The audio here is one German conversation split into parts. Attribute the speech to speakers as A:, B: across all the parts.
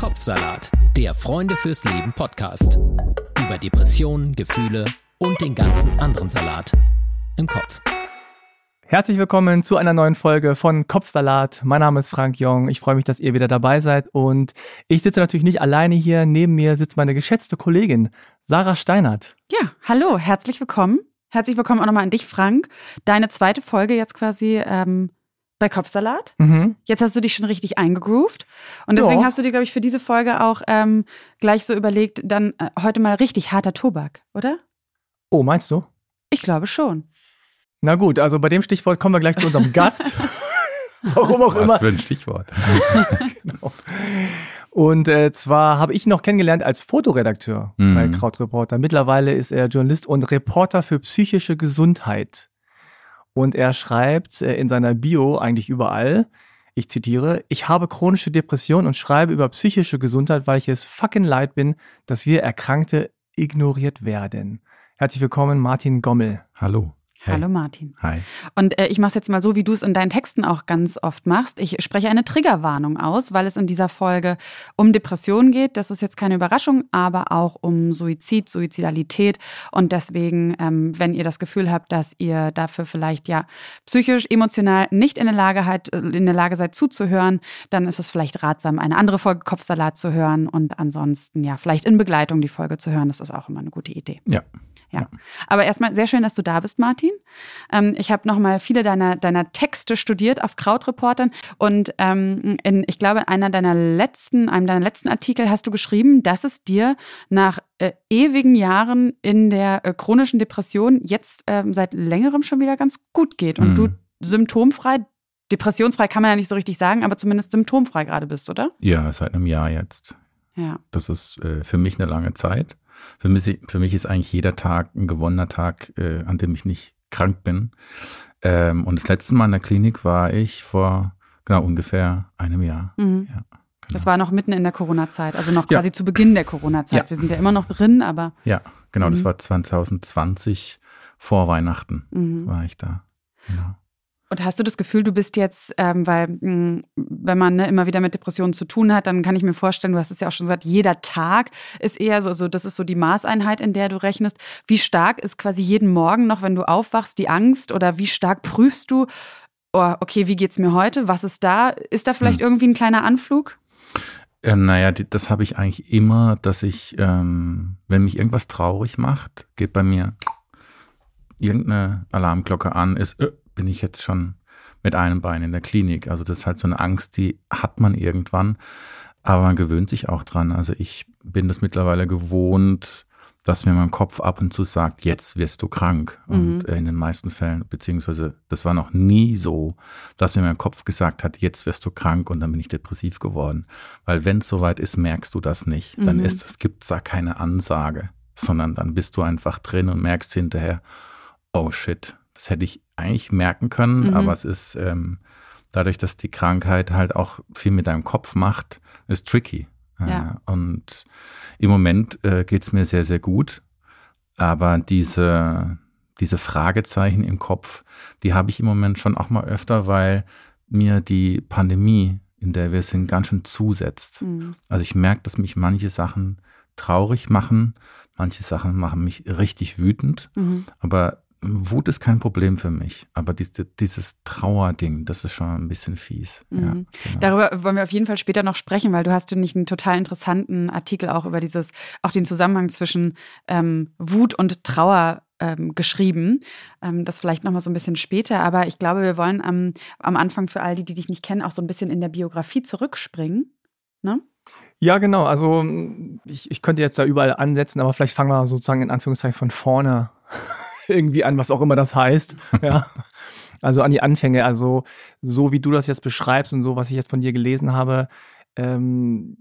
A: Kopfsalat, der Freunde fürs Leben Podcast. Über Depressionen, Gefühle und den ganzen anderen Salat im Kopf.
B: Herzlich willkommen zu einer neuen Folge von Kopfsalat. Mein Name ist Frank Jong. Ich freue mich, dass ihr wieder dabei seid. Und ich sitze natürlich nicht alleine hier. Neben mir sitzt meine geschätzte Kollegin Sarah Steinert.
C: Ja, hallo, herzlich willkommen. Herzlich willkommen auch nochmal an dich, Frank. Deine zweite Folge jetzt quasi ähm, bei Kopfsalat.
B: Mhm.
C: Jetzt hast du dich schon richtig eingegroovt. Und deswegen
B: Ja.
C: hast du dir, glaube ich, für diese Folge auch ähm, gleich so überlegt, dann äh, heute mal richtig harter Tobak, oder?
B: Oh, meinst du?
C: Ich glaube schon.
B: Na gut, also bei dem Stichwort kommen wir gleich zu unserem Gast. Warum auch
D: Was
B: immer.
D: für ein Stichwort.
B: Und äh, zwar habe ich ihn noch kennengelernt als Fotoredakteur
D: Mhm.
B: bei Krautreporter. Mittlerweile ist er Journalist und Reporter für psychische Gesundheit. Und er schreibt äh, in seiner Bio eigentlich überall, ich zitiere, ich habe chronische Depression und schreibe über psychische Gesundheit, weil ich es fucking leid bin, dass wir Erkrankte ignoriert werden. Herzlich willkommen, Martin Gommel.
D: Hallo. Hey.
C: Hallo Martin.
D: Hi.
C: Und äh, ich mache es jetzt mal so, wie du es in deinen Texten auch ganz oft machst. Ich spreche eine Triggerwarnung aus, weil es in dieser Folge um Depressionen geht. Das ist jetzt keine Überraschung, aber auch um Suizid, Suizidalität. Und deswegen, ähm, wenn ihr das Gefühl habt, dass ihr dafür vielleicht ja psychisch, emotional nicht in der Lage, halt, in der Lage seid zuzuhören, dann ist es vielleicht ratsam, eine andere Folge Kopfsalat zu hören und ansonsten ja vielleicht in Begleitung die Folge zu hören. Das ist auch immer eine gute Idee.
D: Ja.
C: Ja. Aber erstmal sehr schön, dass du da bist, Martin. Ähm, ich habe nochmal viele deiner, deiner Texte studiert auf Krautreportern und ähm, in, ich glaube, in einer deiner letzten, einem deiner letzten Artikel hast du geschrieben, dass es dir nach äh, ewigen Jahren in der äh, chronischen Depression jetzt ähm, seit längerem schon wieder ganz gut geht und
D: Mhm.
C: du symptomfrei, depressionsfrei kann man ja nicht so richtig sagen, aber zumindest symptomfrei gerade bist, oder?
D: Ja, seit einem Jahr jetzt.
C: Ja.
D: Das ist äh, für mich eine lange Zeit. Für mich, für mich ist eigentlich jeder Tag ein gewonnener Tag, äh, an dem ich nicht krank bin. Ähm, und das letzte Mal in der Klinik war ich vor genau ungefähr einem Jahr.
C: Mhm.
D: Ja, genau.
C: Das war noch mitten in der Corona-Zeit, also noch
D: Ja.
C: quasi zu Beginn der Corona-Zeit.
D: Ja.
C: Wir sind ja immer noch drin, aber
D: Ja, genau. Das
C: Mhm.
D: war 2020 vor Weihnachten
C: mhm.
D: war ich da. Genau.
C: Und hast du das Gefühl, du bist jetzt, ähm, weil mh, wenn man ne, immer wieder mit Depressionen zu tun hat, dann kann ich mir vorstellen, du hast es ja auch schon gesagt, jeder Tag ist eher so, so, das ist so die Maßeinheit, in der du rechnest. Wie stark ist quasi jeden Morgen noch, wenn du aufwachst, die Angst oder wie stark prüfst du, oh, okay, wie geht's mir heute? Was ist da? Ist da vielleicht
D: Hm.
C: irgendwie ein kleiner Anflug?
D: Äh, naja, das habe ich eigentlich immer, dass ich, ähm, wenn mich irgendwas traurig macht, geht bei mir irgendeine Alarmglocke an, ist, äh, bin ich jetzt schon mit einem Bein in der Klinik. Also das ist halt so eine Angst, die hat man irgendwann, aber man gewöhnt sich auch dran. Also ich bin das mittlerweile gewohnt, dass mir mein Kopf ab und zu sagt, jetzt wirst du krank. Und
C: Mhm.
D: äh, in den meisten Fällen, beziehungsweise das war noch nie so, dass mir mein Kopf gesagt hat, jetzt wirst du krank und dann bin ich depressiv geworden. Weil wenn es soweit ist, merkst du das nicht. Dann
C: Mhm.
D: ist, es gibt da keine Ansage, sondern dann bist du einfach drin und merkst hinterher, oh shit, das hätte ich eigentlich merken können,
C: Mhm.
D: aber es ist ähm, dadurch, dass die Krankheit halt auch viel mit deinem Kopf macht, ist tricky.
C: Ja.
D: Äh, und im Moment äh, geht es mir sehr, sehr gut. Aber diese, diese Fragezeichen im Kopf, die habe ich im Moment schon auch mal öfter, weil mir die Pandemie, in der wir sind, ganz schön zusetzt.
C: Mhm.
D: Also ich merke, dass mich manche Sachen traurig machen, manche Sachen machen mich richtig wütend,
C: Mhm.
D: aber Wut ist kein Problem für mich. Aber diese, dieses Trauerding, das ist schon ein bisschen fies. Ja,
C: Mhm.
D: genau.
C: Darüber wollen wir auf jeden Fall später noch sprechen, weil du hast, finde ich, einen total interessanten Artikel auch über dieses, auch den Zusammenhang zwischen ähm, Wut und Trauer ähm, geschrieben. Ähm, das vielleicht nochmal so ein bisschen später, aber ich glaube, wir wollen am, am Anfang für all die, die dich nicht kennen, auch so ein bisschen in der Biografie zurückspringen. Ne?
B: Ja, genau. Also ich, ich könnte jetzt da überall ansetzen, aber vielleicht fangen wir sozusagen in Anführungszeichen von vorne irgendwie an, was auch immer das heißt. Ja. Also an die Anfänge. Also so wie du das jetzt beschreibst und so, was ich jetzt von dir gelesen habe, ähm,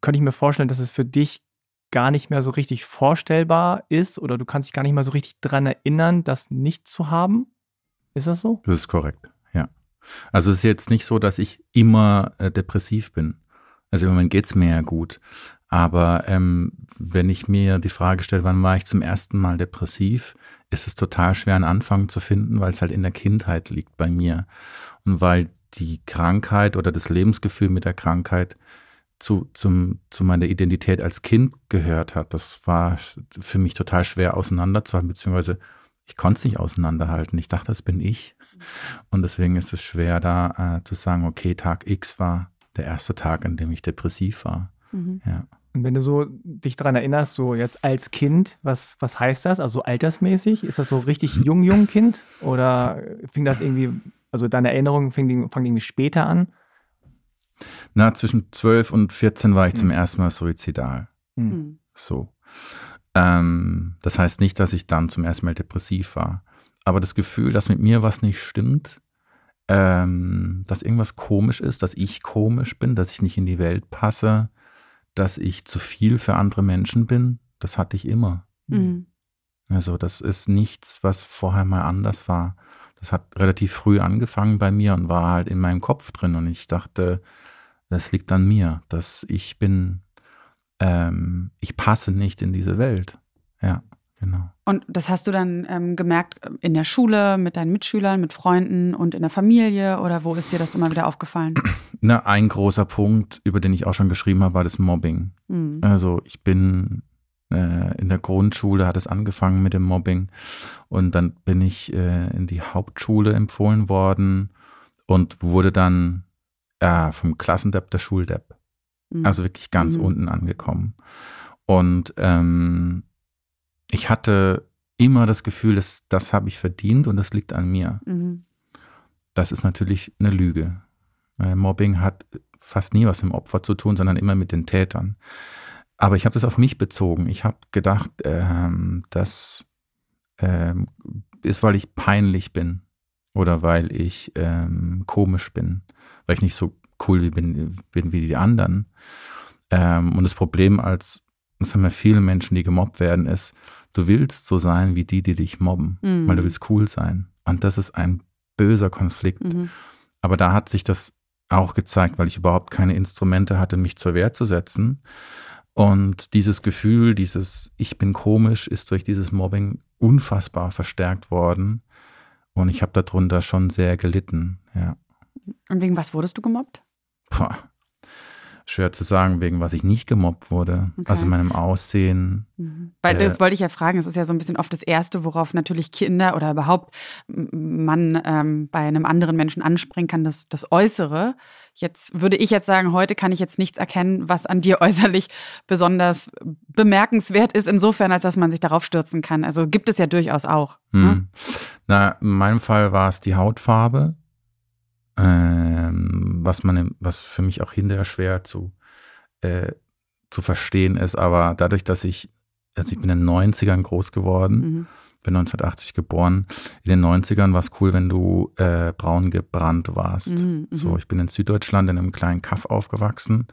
B: könnte ich mir vorstellen, dass es für dich gar nicht mehr so richtig vorstellbar ist oder du kannst dich gar nicht mehr so richtig dran erinnern, das nicht zu haben. Ist das so?
D: Das ist korrekt, ja. Also es ist jetzt nicht so, dass ich immer äh, depressiv bin. Also im Moment geht's mir ja gut. Aber ähm, wenn ich mir die Frage stelle, wann war ich zum ersten Mal depressiv, ist es total schwer, einen Anfang zu finden, weil es halt in der Kindheit liegt bei mir. Und weil die Krankheit oder das Lebensgefühl mit der Krankheit zu, zum, zu meiner Identität als Kind gehört hat. Das war für mich total schwer auseinanderzuhalten, beziehungsweise ich konnte es nicht auseinanderhalten. Ich dachte, das bin ich. Und deswegen ist es schwer, da äh, zu sagen, okay, Tag X war der erste Tag, an dem ich depressiv war. Mhm. Ja.
B: Und wenn du so dich daran erinnerst, so jetzt als Kind, was, was heißt das? Also altersmäßig? Ist das so richtig jung, jung Kind? Oder fing das irgendwie, also deine Erinnerungen fangen irgendwie später an?
D: Na, zwischen 12 und 14 war ich mhm. zum ersten Mal suizidal. Mhm. So. Ähm, das heißt nicht, dass ich dann zum ersten Mal depressiv war. Aber das Gefühl, dass mit mir was nicht stimmt, ähm, dass irgendwas komisch ist, dass ich komisch bin, dass ich nicht in die Welt passe, dass ich zu viel für andere Menschen bin, das hatte ich immer. Mhm. Also das ist nichts, was vorher mal anders war. Das hat relativ früh angefangen bei mir und war halt in meinem Kopf drin und ich dachte, das liegt an mir, dass ich bin, ähm, ich passe nicht in diese Welt. Ja, genau.
C: Und das hast du dann ähm, gemerkt in der Schule, mit deinen Mitschülern, mit Freunden und in der Familie oder wo ist dir das immer wieder aufgefallen?
D: Na, ein großer Punkt, über den ich auch schon geschrieben habe, war das Mobbing. Mhm. Also ich bin äh, in der Grundschule hat es angefangen mit dem Mobbing und dann bin ich äh, in die Hauptschule empfohlen worden und wurde dann äh, vom Klassendepp der Schuldepp. Mhm. Also wirklich ganz mhm. unten angekommen. Und ähm, ich hatte immer das Gefühl, dass das habe ich verdient und das liegt an mir. Mhm. Das ist natürlich eine Lüge. Mobbing hat fast nie was mit dem Opfer zu tun, sondern immer mit den Tätern. Aber ich habe das auf mich bezogen. Ich habe gedacht, ähm, das ähm, ist, weil ich peinlich bin oder weil ich ähm, komisch bin, weil ich nicht so cool bin, bin wie die anderen. Ähm, und das Problem als, das haben ja viele Menschen, die gemobbt werden, ist, du willst so sein wie die, die dich mobben, mhm. weil du willst cool sein. Und das ist ein böser Konflikt. Mhm. Aber da hat sich das auch gezeigt, weil ich überhaupt keine Instrumente hatte, mich zur Wehr zu setzen. Und dieses Gefühl, dieses Ich bin komisch, ist durch dieses Mobbing unfassbar verstärkt worden. Und ich habe darunter schon sehr gelitten, ja.
C: Und wegen was wurdest du gemobbt?
D: Boah, schwer zu sagen, wegen was ich nicht gemobbt wurde. Okay. Also meinem Aussehen.
C: Mhm. Weil äh, das wollte ich ja fragen. Es ist ja so ein bisschen oft das Erste, worauf natürlich Kinder oder überhaupt man ähm, bei einem anderen Menschen anspringen kann, das, das Äußere. Jetzt würde ich jetzt sagen, heute kann ich jetzt nichts erkennen, was an dir äußerlich besonders bemerkenswert ist, insofern, als dass man sich darauf stürzen kann. Also gibt es ja durchaus auch.
D: Ne? Hm. Na, in meinem Fall war es die Hautfarbe ähm, was man, was für mich auch hinterher schwer zu, äh, zu verstehen ist. Aber dadurch, dass ich, also ich bin in den 90ern groß geworden, mhm. bin 1980 geboren. In den 90ern war es cool, wenn du äh, braun gebrannt warst. Mhm, so, mhm. ich bin in Süddeutschland in einem kleinen Kaff aufgewachsen.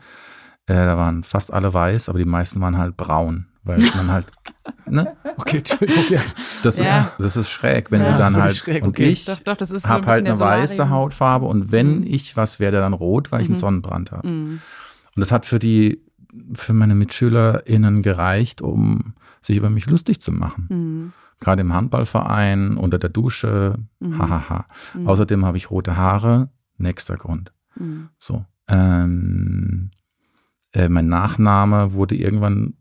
D: Äh, da waren fast alle weiß, aber die meisten waren halt braun weil man halt, ne?
B: Okay, Entschuldigung. Ja.
D: Das, ja. ist, das ist schräg, wenn ja, du dann halt, schräg, und okay. ich doch, doch, habe so halt eine weiße Hautfarbe und wenn mhm. ich was werde, dann rot, weil ich einen mhm. Sonnenbrand habe. Mhm. Und das hat für die, für meine MitschülerInnen gereicht, um sich über mich lustig zu machen. Mhm. Gerade im Handballverein, unter der Dusche, mhm. hahaha. Mhm. Außerdem habe ich rote Haare, nächster Grund. So. Ähm, äh, mein Nachname wurde irgendwann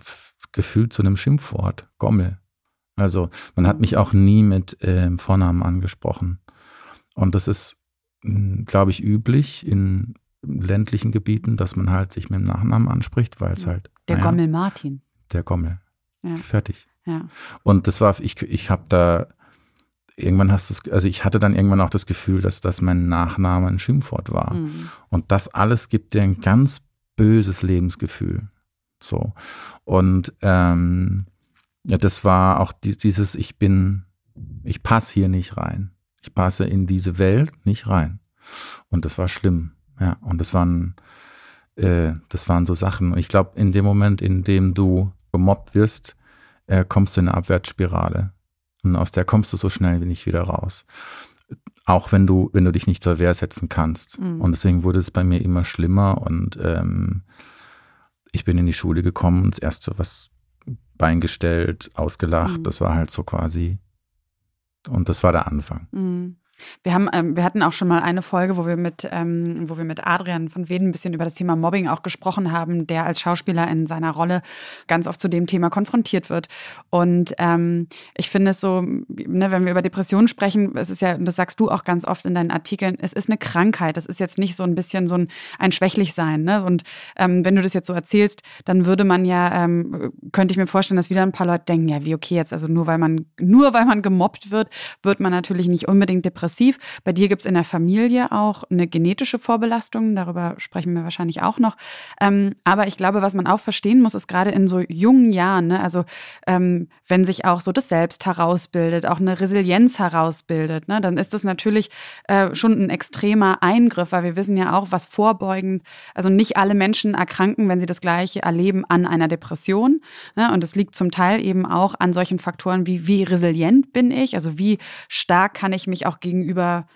D: gefühlt zu einem Schimpfwort, Gommel. Also man hat mich auch nie mit äh, Vornamen angesprochen. Und das ist, hm, glaube ich, üblich in ländlichen Gebieten, dass man halt sich mit dem Nachnamen anspricht, weil es halt.
C: Der naja, Gommel Martin.
D: Der Gommel. Ja. Fertig. Ja. Und das war, ich, ich habe da, irgendwann hast du es, also ich hatte dann irgendwann auch das Gefühl, dass das mein Nachname ein Schimpfwort war. Mhm. Und das alles gibt dir ein ganz böses Lebensgefühl. So. Und ähm, ja, das war auch die, dieses, ich bin, ich passe hier nicht rein. Ich passe in diese Welt nicht rein. Und das war schlimm. Ja, und das waren, äh, das waren so Sachen. Und ich glaube, in dem Moment, in dem du gemobbt wirst, äh, kommst du in eine Abwärtsspirale. Und aus der kommst du so schnell wie nicht wieder raus. Auch wenn du, wenn du dich nicht zur Wehr setzen kannst. Mhm. Und deswegen wurde es bei mir immer schlimmer und ähm, ich bin in die Schule gekommen, das erste, was Bein gestellt, ausgelacht, mhm. das war halt so quasi, und das war der Anfang. Mhm.
C: Wir haben, ähm, wir hatten auch schon mal eine Folge, wo wir mit, ähm, wo wir mit Adrian von Weden ein bisschen über das Thema Mobbing auch gesprochen haben, der als Schauspieler in seiner Rolle ganz oft zu dem Thema konfrontiert wird. Und ähm, ich finde es so, ne, wenn wir über Depressionen sprechen, es ist ja, und das sagst du auch ganz oft in deinen Artikeln, es ist eine Krankheit. Es ist jetzt nicht so ein bisschen so ein, ein Schwächlichsein. Ne? Und ähm, wenn du das jetzt so erzählst, dann würde man ja, ähm, könnte ich mir vorstellen, dass wieder ein paar Leute denken, ja, wie okay jetzt, also nur weil man, nur weil man gemobbt wird, wird man natürlich nicht unbedingt depressiv depressiv. Bei dir gibt es in der Familie auch eine genetische Vorbelastung, darüber sprechen wir wahrscheinlich auch noch. Ähm, aber ich glaube, was man auch verstehen muss, ist gerade in so jungen Jahren, ne, also ähm, wenn sich auch so das Selbst herausbildet, auch eine Resilienz herausbildet, ne, dann ist das natürlich äh, schon ein extremer Eingriff, weil wir wissen ja auch, was vorbeugend, also nicht alle Menschen erkranken, wenn sie das Gleiche erleben, an einer Depression. Ne, und es liegt zum Teil eben auch an solchen Faktoren wie, wie resilient bin ich, also wie stark kann ich mich auch gegen gegenüber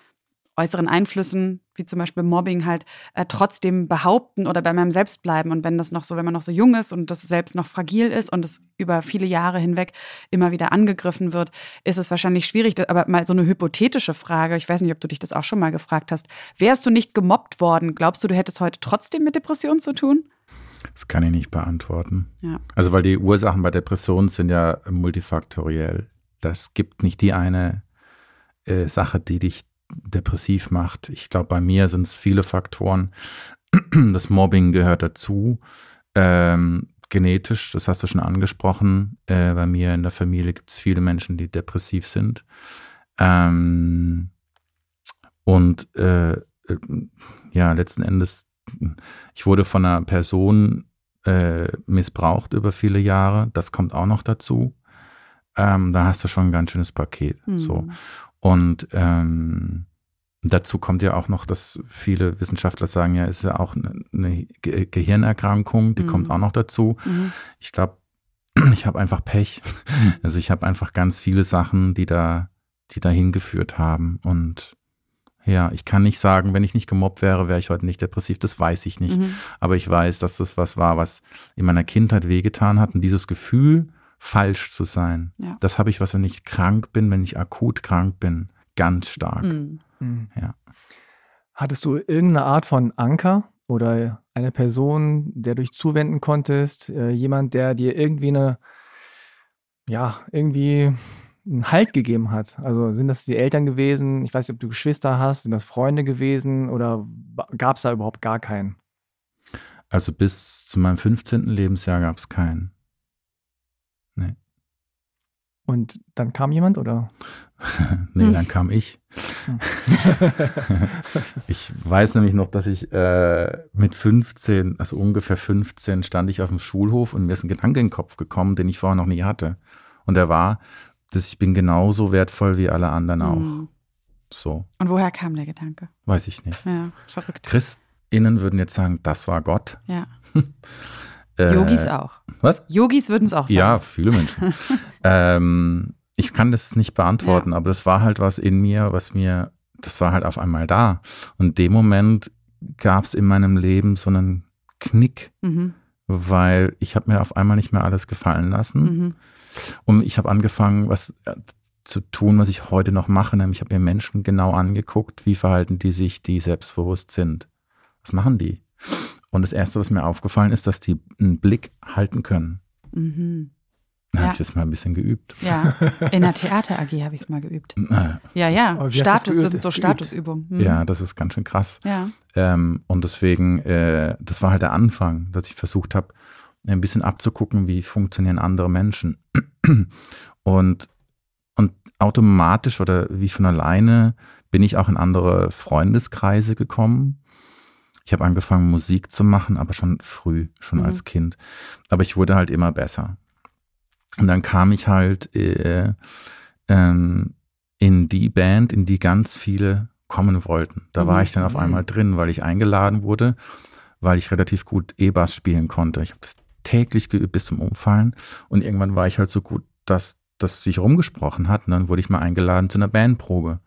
C: äußeren Einflüssen, wie zum Beispiel Mobbing, halt äh, trotzdem behaupten oder bei meinem Selbst bleiben. Und wenn das noch so, wenn man noch so jung ist und das Selbst noch fragil ist und es über viele Jahre hinweg immer wieder angegriffen wird, ist es wahrscheinlich schwierig. Aber mal so eine hypothetische Frage, ich weiß nicht, ob du dich das auch schon mal gefragt hast. Wärst du nicht gemobbt worden, glaubst du, du hättest heute trotzdem mit Depressionen zu tun?
D: Das kann ich nicht beantworten.
C: Ja.
D: Also, weil die Ursachen bei Depressionen sind ja multifaktoriell. Das gibt nicht die eine äh, Sache, die dich depressiv macht. Ich glaube, bei mir sind es viele Faktoren. Das Mobbing gehört dazu. Ähm, genetisch, das hast du schon angesprochen. Äh, bei mir in der Familie gibt es viele Menschen, die depressiv sind. Ähm, und äh, äh, ja, letzten Endes, ich wurde von einer Person äh, missbraucht über viele Jahre. Das kommt auch noch dazu. Ähm, da hast du schon ein ganz schönes Paket. Mhm. So. Und ähm, dazu kommt ja auch noch, dass viele Wissenschaftler sagen, ja, es ist ja auch eine Ge Gehirnerkrankung, die mhm. kommt auch noch dazu. Mhm. Ich glaube, ich habe einfach Pech. Also ich habe einfach ganz viele Sachen, die da, die dahin geführt haben. Und ja, ich kann nicht sagen, wenn ich nicht gemobbt wäre, wäre ich heute nicht depressiv. Das weiß ich nicht. Mhm. Aber ich weiß, dass das was war, was in meiner Kindheit wehgetan hat. Und dieses Gefühl, falsch zu sein. Ja. Das habe ich, was wenn ich krank bin, wenn ich akut krank bin, ganz stark. Mhm. Ja.
B: Hattest du irgendeine Art von Anker oder eine Person, der du dich zuwenden konntest, äh, jemand, der dir irgendwie eine, ja, irgendwie einen Halt gegeben hat? Also sind das die Eltern gewesen? Ich weiß nicht, ob du Geschwister hast, sind das Freunde gewesen oder gab es da überhaupt gar keinen?
D: Also bis zu meinem 15. Lebensjahr gab es keinen. Nee.
B: Und dann kam jemand oder?
D: nee, hm. dann kam ich. Hm. ich weiß nämlich noch, dass ich äh, mit 15, also ungefähr 15, stand ich auf dem Schulhof und mir ist ein Gedanke in den Kopf gekommen, den ich vorher noch nie hatte. Und der war, dass ich bin genauso wertvoll wie alle anderen auch. Hm. So.
C: Und woher kam der Gedanke?
D: Weiß ich nicht.
C: Ja, verrückt.
D: Christinnen würden jetzt sagen, das war Gott.
C: Ja. Äh, Yogis auch.
D: Was?
C: Yogis würden es auch sagen.
D: Ja, viele Menschen. ähm, ich kann das nicht beantworten, ja. aber das war halt was in mir, was mir, das war halt auf einmal da. Und in dem Moment gab es in meinem Leben so einen Knick, mhm. weil ich habe mir auf einmal nicht mehr alles gefallen lassen. Mhm. Und ich habe angefangen, was äh, zu tun, was ich heute noch mache, nämlich ich habe mir Menschen genau angeguckt, wie verhalten die sich, die selbstbewusst sind. Was machen die? Und das Erste, was mir aufgefallen ist, dass die einen Blick halten können. Mhm. Dann ja. habe ich das mal ein bisschen geübt.
C: Ja, in der Theater AG habe ich es mal geübt. Ja, ja, Status, das sind so Statusübungen.
D: Mhm. Ja, das ist ganz schön krass.
C: Ja.
D: Ähm, und deswegen, äh, das war halt der Anfang, dass ich versucht habe, ein bisschen abzugucken, wie funktionieren andere Menschen. Und, und automatisch oder wie von alleine bin ich auch in andere Freundeskreise gekommen ich habe angefangen, Musik zu machen, aber schon früh, schon mhm. als Kind. Aber ich wurde halt immer besser. Und dann kam ich halt äh, ähm, in die Band, in die ganz viele kommen wollten. Da mhm. war ich dann auf einmal drin, weil ich eingeladen wurde, weil ich relativ gut E-Bass spielen konnte. Ich habe das täglich geübt bis zum Umfallen. Und irgendwann war ich halt so gut, dass das sich rumgesprochen hat. Und dann wurde ich mal eingeladen zu einer Bandprobe.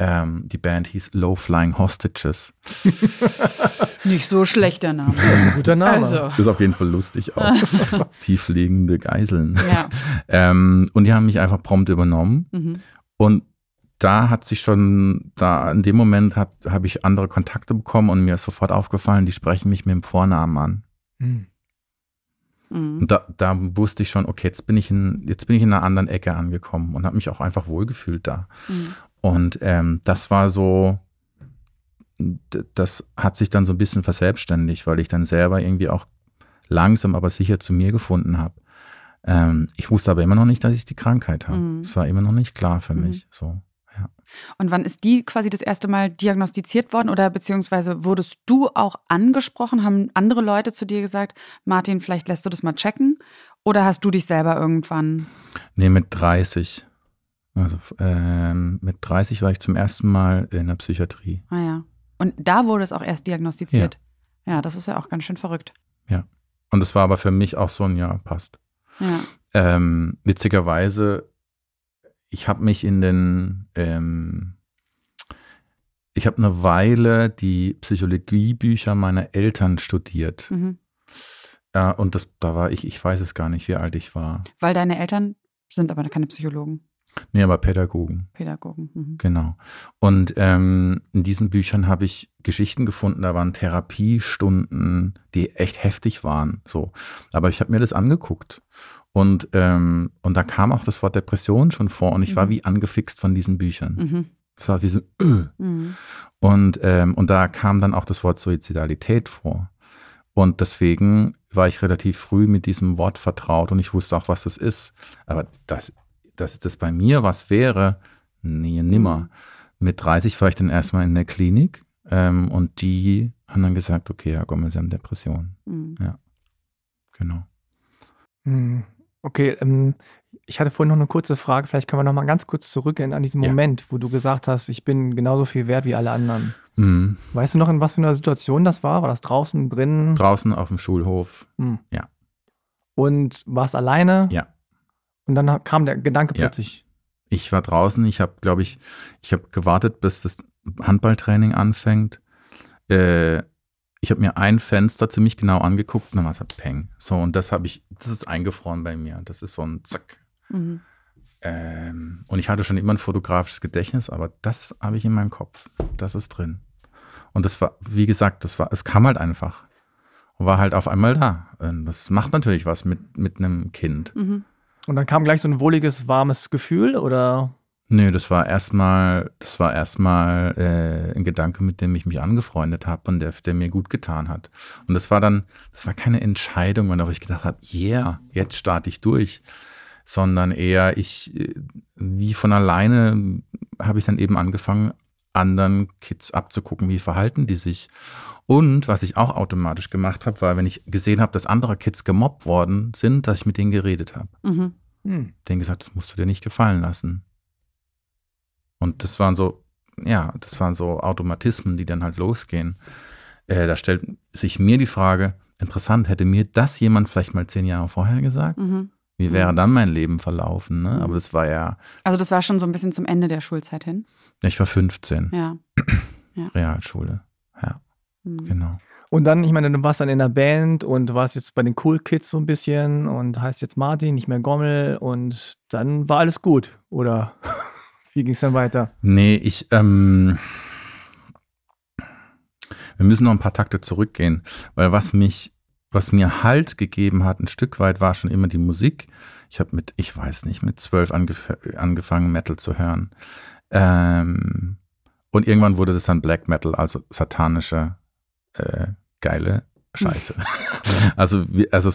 D: Ähm, die Band hieß Low Flying Hostages.
C: Nicht so schlechter Name.
B: Ja, guter Name.
C: Also.
D: Ist auf jeden Fall lustig auch. Tiefliegende Geiseln.
C: Ja.
D: Ähm, und die haben mich einfach prompt übernommen. Mhm. Und da hat sich schon, da in dem Moment habe hab ich andere Kontakte bekommen und mir ist sofort aufgefallen, die sprechen mich mit dem Vornamen an.
B: Hm.
C: Mhm.
D: Und da, da wusste ich schon, okay, jetzt bin ich in, jetzt bin ich in einer anderen Ecke angekommen und habe mich auch einfach wohlgefühlt da.
C: Mhm.
D: Und ähm, das war so, das hat sich dann so ein bisschen verselbstständigt, weil ich dann selber irgendwie auch langsam, aber sicher zu mir gefunden habe. Ähm, ich wusste aber immer noch nicht, dass ich die Krankheit habe.
C: Mhm.
D: Es war immer noch nicht klar für
C: Mhm.
D: mich. So.
C: Und wann ist die quasi das erste Mal diagnostiziert worden oder beziehungsweise wurdest du auch angesprochen? Haben andere Leute zu dir gesagt, Martin, vielleicht lässt du das mal checken? Oder hast du dich selber irgendwann?
D: Nee, mit 30. Also ähm, mit 30 war ich zum ersten Mal in der Psychiatrie.
C: Ah ja. Und da wurde es auch erst diagnostiziert. Ja, das ist ja auch ganz schön verrückt.
D: Und das war aber für mich auch so ein Jahr, passt.
C: Ja.
D: Ähm, witzigerweise, ich habe mich in den, ähm, ich habe eine Weile die Psychologiebücher meiner Eltern studiert.
C: Mhm.
D: Äh, und das, da war ich, ich weiß es gar nicht, wie alt ich war.
C: Weil deine Eltern sind aber keine Psychologen,
D: Nee, aber Pädagogen.
C: Pädagogen. Mhm.
D: Genau. Und ähm, in diesen Büchern habe ich Geschichten gefunden, da waren Therapiestunden, die echt heftig waren. So. Aber ich habe mir das angeguckt. Und, ähm, und da kam auch das Wort Depression schon vor und ich war
C: Mhm.
D: wie angefixt von diesen Büchern.
C: Mhm.
D: Das war wie so, öh.
C: Mhm.
D: Und, ähm, und da kam dann auch das Wort Suizidalität vor. Und deswegen war ich relativ früh mit diesem Wort vertraut und ich wusste auch, was das ist. Aber dass, dass das bei mir was wäre, nee, nimmer.
C: Mhm.
D: Mit 30 war ich dann erstmal in der Klinik ähm, und die haben dann gesagt, okay, Herr Gommel, Sie haben Depressionen.
C: Mhm.
D: Genau.
B: Hm. Okay, ähm, ich hatte vorhin noch eine kurze Frage. Vielleicht können wir noch mal ganz kurz zurückgehen an diesen
D: Ja.
B: Moment, wo du gesagt hast, ich bin genauso viel wert wie alle anderen.
D: Mhm.
B: Weißt du noch, in was für einer Situation das war? War das draußen, drinnen?
D: Draußen auf dem Schulhof.
B: Hm.
D: Ja.
B: Und warst alleine?
D: Ja.
B: Und dann kam der Gedanke
D: Ja.
B: plötzlich.
D: Ich war draußen, ich habe, glaube ich, ich habe gewartet, bis das Handballtraining anfängt. Äh, ich habe mir ein Fenster ziemlich genau angeguckt und dann war es halt Peng. So, und das habe ich, das ist eingefroren bei mir. Das ist so ein Zack.
C: Mhm.
D: Ähm, und ich hatte schon immer ein fotografisches Gedächtnis, aber das habe ich in meinem Kopf. Das ist drin. Und das war, wie gesagt, das war, es kam halt einfach. Und war halt auf einmal da. Und das macht natürlich was mit, mit einem Kind.
C: Mhm.
B: Und dann kam gleich so ein wohliges, warmes Gefühl oder?
D: Nö, das war erstmal, das war erstmal äh, ein Gedanke, mit dem ich mich angefreundet habe und der, der mir gut getan hat. Und das war dann, das war keine Entscheidung, wo ich gedacht habe, yeah, jetzt starte ich durch, sondern eher ich, äh, wie von alleine habe ich dann eben angefangen, anderen Kids abzugucken, wie verhalten die sich. Und was ich auch automatisch gemacht habe, war, wenn ich gesehen habe, dass andere Kids gemobbt worden sind, dass ich mit denen geredet habe
C: Mhm.
B: Hm.
D: denen gesagt, das musst du dir nicht gefallen lassen. Und das waren so, ja, das waren so Automatismen, die dann halt losgehen. Äh, da stellt sich mir die Frage, interessant, hätte mir das jemand vielleicht mal zehn Jahre vorher gesagt?
C: Mhm.
D: Wie wäre dann mein Leben verlaufen? Ne? Aber das war ja,
C: Also das war schon so ein bisschen zum Ende der Schulzeit hin.
D: ich war 15,
C: Ja.
D: Realschule. Ja,
C: Mhm.
D: genau.
B: Und dann, ich meine, du warst dann in der Band und du warst jetzt bei den Cool Kids so ein bisschen und heißt jetzt Martin, nicht mehr Gommel und dann war alles gut, oder? Wie ging es dann weiter?
D: Nee, ich, ähm, wir müssen noch ein paar Takte zurückgehen, weil was mich, was mir Halt gegeben hat, ein Stück weit war schon immer die Musik. Ich habe mit, ich weiß nicht, mit zwölf angef angefangen, Metal zu hören. Ähm, und irgendwann wurde das dann Black Metal, also satanische, äh, geile Scheiße. also, also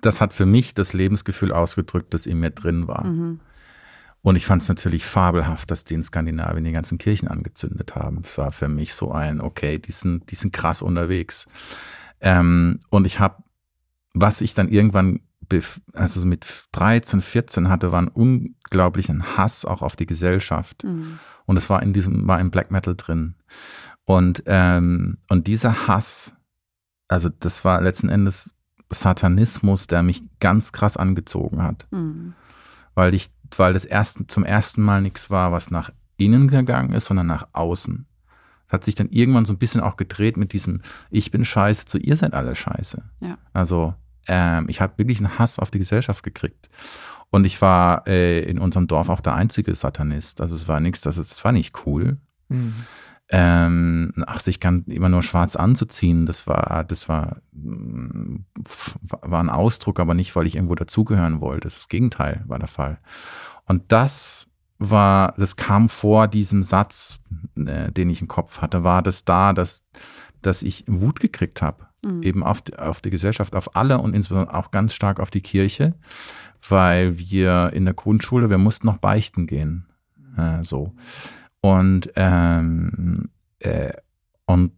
D: das hat für mich das Lebensgefühl ausgedrückt, das in mir drin war.
C: Mhm.
D: Und ich fand es natürlich fabelhaft, dass die in Skandinavien die ganzen Kirchen angezündet haben. Es war für mich so ein, okay, die sind, die sind krass unterwegs. Ähm, und ich habe, was ich dann irgendwann, also so mit 13, 14 hatte, war ein unglaublichen Hass auch auf die Gesellschaft.
C: Mhm.
D: Und es war in diesem, war im Black Metal drin. Und, ähm, und dieser Hass, also das war letzten Endes Satanismus, der mich ganz krass angezogen hat
C: Mhm.
D: weil ich, weil das erst, zum ersten Mal nichts war, was nach innen gegangen ist, sondern nach außen. Es hat sich dann irgendwann so ein bisschen auch gedreht mit diesem Ich bin scheiße zu ihr seid alle scheiße.
C: Ja.
D: Also ähm, ich habe wirklich einen Hass auf die Gesellschaft gekriegt. Und ich war äh, in unserem Dorf auch der einzige Satanist. Also es war nichts, das, das war nicht cool.
B: Mhm.
D: Ähm, ach, sich ganz immer nur schwarz anzuziehen, das war, das war, war ein Ausdruck, aber nicht, weil ich irgendwo dazugehören wollte. Das Gegenteil war der Fall. Und das war, das kam vor diesem Satz, äh, den ich im Kopf hatte, war das da, dass, dass ich Wut gekriegt habe. Mhm. Eben auf die, auf die Gesellschaft, auf alle und insbesondere auch ganz stark auf die Kirche, weil wir in der Grundschule, wir mussten noch beichten gehen. Äh, so. Und, ähm, äh, und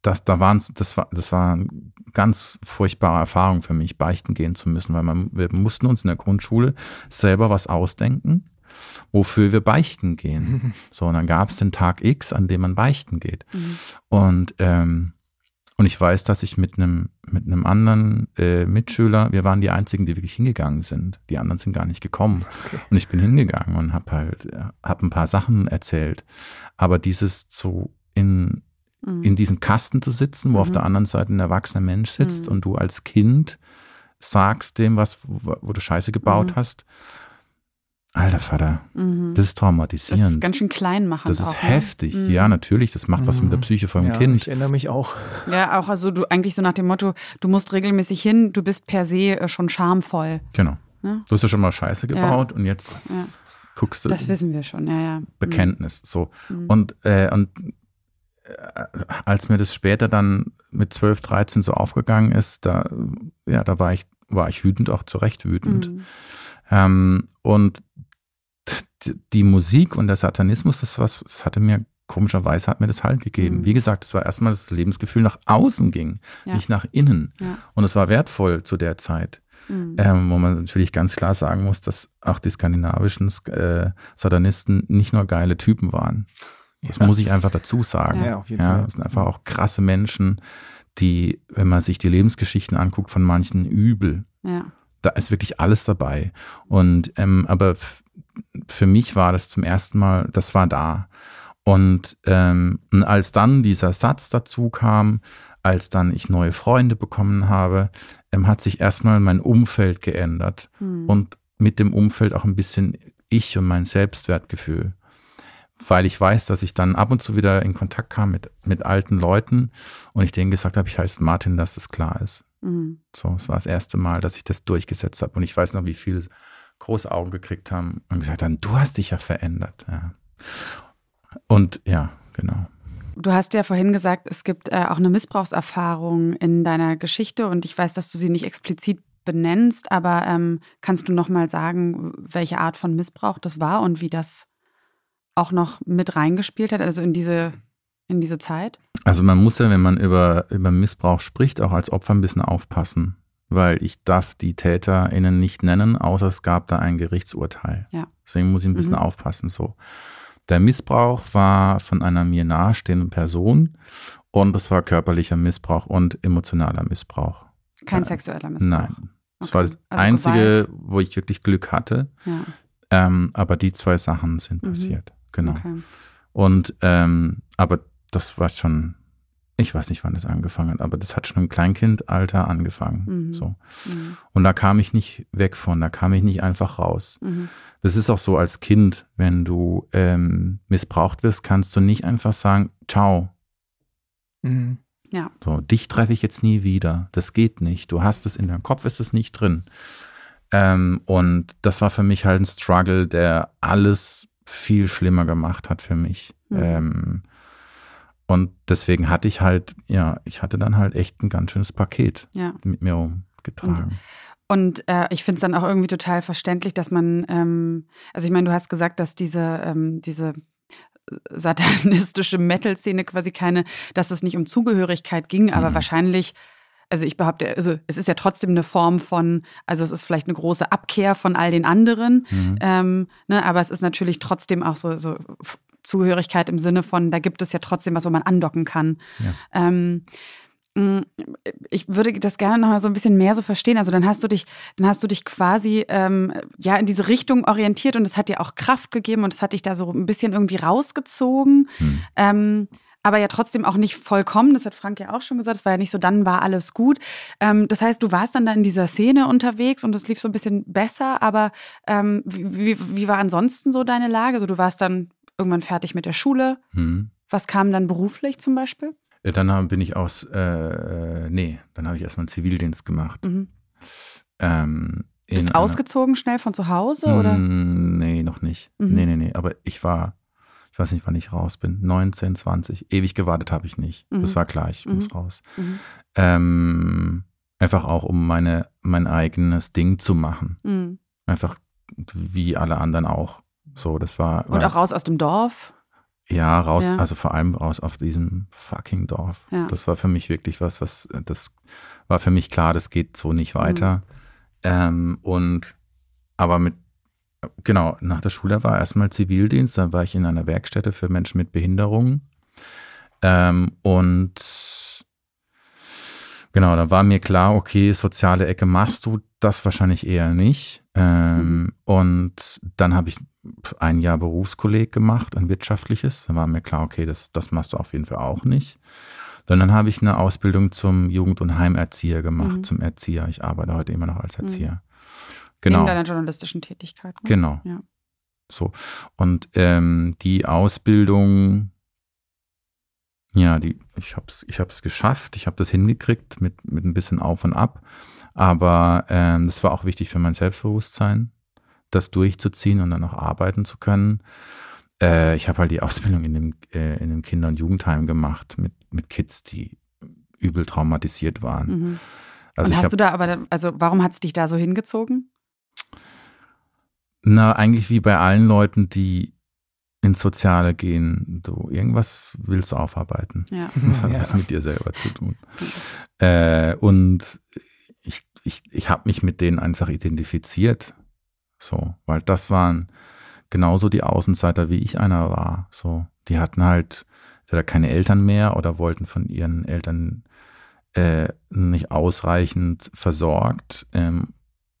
D: das, da waren, das war, das war eine ganz furchtbare Erfahrung für mich, beichten gehen zu müssen, weil man, wir mussten uns in der Grundschule selber was ausdenken, wofür wir beichten gehen. So, und dann gab es den Tag X, an dem man beichten geht. Mhm. Und, ähm, und ich weiß, dass ich mit einem mit einem anderen äh, Mitschüler, wir waren die einzigen, die wirklich hingegangen sind. Die anderen sind gar nicht gekommen. Okay. Und ich bin hingegangen und habe halt äh, hab ein paar Sachen erzählt. Aber dieses zu in mhm. in diesem Kasten zu sitzen, wo mhm. auf der anderen Seite ein erwachsener Mensch sitzt mhm. und du als Kind sagst dem was, wo, wo du Scheiße gebaut mhm. hast Alter Vater, mhm. das ist traumatisierend. Das ist
C: ganz schön klein machen.
D: Das ist auch, ne? heftig. Ne? Ja, natürlich. Das macht mhm. was mit der Psyche von einem
B: ja,
D: Kind.
B: Ich erinnere mich auch.
C: Ja, auch also du eigentlich so nach dem Motto, du musst regelmäßig hin, du bist per se äh, schon schamvoll.
D: Genau. Ne? Du hast ja schon mal Scheiße gebaut ja. und jetzt ja. guckst du.
C: Das wissen wir schon, ja, ja. Mhm.
D: Bekenntnis. So. Mhm. Und, äh, und äh, als mir das später dann mit 12, 13 so aufgegangen ist, da, ja, da war ich, war ich wütend, auch zu Recht wütend. Mhm. Ähm, und die Musik und der Satanismus, das, was, das hatte mir komischerweise hat mir das Halt gegeben. Mhm. Wie gesagt, es war erstmal das Lebensgefühl nach außen ging, ja. nicht nach innen. Ja. Und es war wertvoll zu der Zeit. Mhm. Ähm, wo man natürlich ganz klar sagen muss, dass auch die skandinavischen äh, Satanisten nicht nur geile Typen waren. Das ja. muss ich einfach dazu sagen. Ja, auf jeden Fall. Das sind einfach auch krasse Menschen, die, wenn man sich die Lebensgeschichten anguckt, von manchen übel. Ja da ist wirklich alles dabei. Und ähm, aber für mich war das zum ersten Mal, das war da. Und ähm, als dann dieser Satz dazu kam, als dann ich neue Freunde bekommen habe, ähm, hat sich erstmal mein Umfeld geändert hm. und mit dem Umfeld auch ein bisschen ich und mein Selbstwertgefühl. Weil ich weiß, dass ich dann ab und zu wieder in Kontakt kam mit, mit alten Leuten und ich denen gesagt habe, ich heiße Martin, dass das klar ist. Mhm. So, es war das erste Mal, dass ich das durchgesetzt habe. Und ich weiß noch, wie viele große Augen gekriegt haben und gesagt haben, du hast dich ja verändert. Ja. Und ja, genau.
C: Du hast ja vorhin gesagt, es gibt äh, auch eine Missbrauchserfahrung in deiner Geschichte und ich weiß, dass du sie nicht explizit benennst, aber ähm, kannst du noch mal sagen, welche Art von Missbrauch das war und wie das auch noch mit reingespielt hat, also in diese in diese Zeit?
D: Also man muss ja, wenn man über, über Missbrauch spricht, auch als Opfer ein bisschen aufpassen, weil ich darf die TäterInnen nicht nennen, außer es gab da ein Gerichtsurteil. Ja. Deswegen muss ich ein bisschen mhm. aufpassen. So. Der Missbrauch war von einer mir nahestehenden Person und es war körperlicher Missbrauch und emotionaler Missbrauch.
C: Kein äh, sexueller Missbrauch?
D: Nein. Das okay. war das also Einzige, Gewalt. wo ich wirklich Glück hatte. Ja. Ähm, aber die zwei Sachen sind mhm. passiert. Genau. Okay. Und ähm, aber das war schon, ich weiß nicht, wann das angefangen hat, aber das hat schon im Kleinkindalter angefangen. Mhm. So. Mhm. Und da kam ich nicht weg von, da kam ich nicht einfach raus. Mhm. Das ist auch so als Kind, wenn du ähm, missbraucht wirst, kannst du nicht einfach sagen, ciao.
C: Mhm. Ja.
D: So, dich treffe ich jetzt nie wieder. Das geht nicht. Du hast es in deinem Kopf, ist es nicht drin. Ähm, und das war für mich halt ein Struggle, der alles viel schlimmer gemacht hat für mich. Mhm. Ähm, und deswegen hatte ich halt, ja, ich hatte dann halt echt ein ganz schönes Paket ja. mit mir umgetragen.
C: Und, und äh, ich finde es dann auch irgendwie total verständlich, dass man, ähm, also ich meine, du hast gesagt, dass diese, ähm, diese satanistische Metal-Szene quasi keine, dass es nicht um Zugehörigkeit ging, aber mhm. wahrscheinlich also ich behaupte, also es ist ja trotzdem eine Form von, also es ist vielleicht eine große Abkehr von all den anderen, mhm. ähm, ne, aber es ist natürlich trotzdem auch so, so Zugehörigkeit im Sinne von, da gibt es ja trotzdem was, wo man andocken kann. Ja. Ähm, mm, ich würde das gerne noch mal so ein bisschen mehr so verstehen. Also dann hast du dich, dann hast du dich quasi ähm, ja in diese Richtung orientiert und es hat dir auch Kraft gegeben und es hat dich da so ein bisschen irgendwie rausgezogen. Hm. Ähm, aber ja trotzdem auch nicht vollkommen. Das hat Frank ja auch schon gesagt. Es war ja nicht so, dann war alles gut. Ähm, das heißt, du warst dann da in dieser Szene unterwegs und es lief so ein bisschen besser. Aber ähm, wie, wie, war ansonsten so deine Lage? Also du warst dann irgendwann fertig mit der Schule. Mhm. Was kam dann beruflich zum Beispiel?
D: Dann bin ich aus, äh, äh nee, dann habe ich erstmal einen Zivildienst gemacht. Mhm.
C: Ähm, Bist ausgezogen schnell von zu Hause oder?
D: Mm, nee, noch nicht. Mhm. Nee, nee, nee. Aber ich war, ich weiß nicht, wann ich raus bin. 19, 20. Ewig gewartet habe ich nicht. Mhm. Das war klar, ich mhm. muss raus. Mhm. Ähm, einfach auch, um meine, mein eigenes Ding zu machen. Mhm. Einfach wie alle anderen auch. So, das war.
C: Und auch raus aus dem Dorf?
D: Ja, raus, ja. also vor allem raus auf diesem fucking Dorf. Ja. Das war für mich wirklich was, was, das war für mich klar, das geht so nicht weiter. Mhm. Ähm, und aber mit, genau, nach der Schule war erstmal Zivildienst, dann war ich in einer Werkstätte für Menschen mit Behinderungen. Ähm, und genau, da war mir klar, okay, soziale Ecke machst du das wahrscheinlich eher nicht. Ähm, mhm. Und dann habe ich ein Jahr Berufskolleg gemacht, ein wirtschaftliches. Da war mir klar, okay, das, das machst du auf jeden Fall auch nicht. Und dann habe ich eine Ausbildung zum Jugend- und Heimerzieher gemacht, mhm. zum Erzieher. Ich arbeite heute immer noch als mhm. Erzieher. Mhm.
C: Genau. Neben deiner journalistischen Tätigkeit.
D: Ne? Genau. Ja. So. Und ähm, die Ausbildung, ja, die, ich habe es ich hab's geschafft, ich habe das hingekriegt mit, mit ein bisschen Auf und Ab. Aber ähm, das war auch wichtig für mein Selbstbewusstsein, das durchzuziehen und dann auch arbeiten zu können. Äh, ich habe halt die Ausbildung in dem, äh, in dem Kinder- und Jugendheim gemacht mit, mit Kids, die übel traumatisiert waren. Mhm.
C: Also und hast hab, du da aber, also warum hat es dich da so hingezogen?
D: Na, eigentlich wie bei allen Leuten, die ins Soziale gehen, du irgendwas willst du aufarbeiten. Ja. Das hat ja. was mit dir selber zu tun. Äh, und ich, ich, ich habe mich mit denen einfach identifiziert. So, weil das waren genauso die Außenseiter, wie ich einer war. So, die hatten halt entweder keine Eltern mehr oder wollten von ihren Eltern äh, nicht ausreichend versorgt ähm,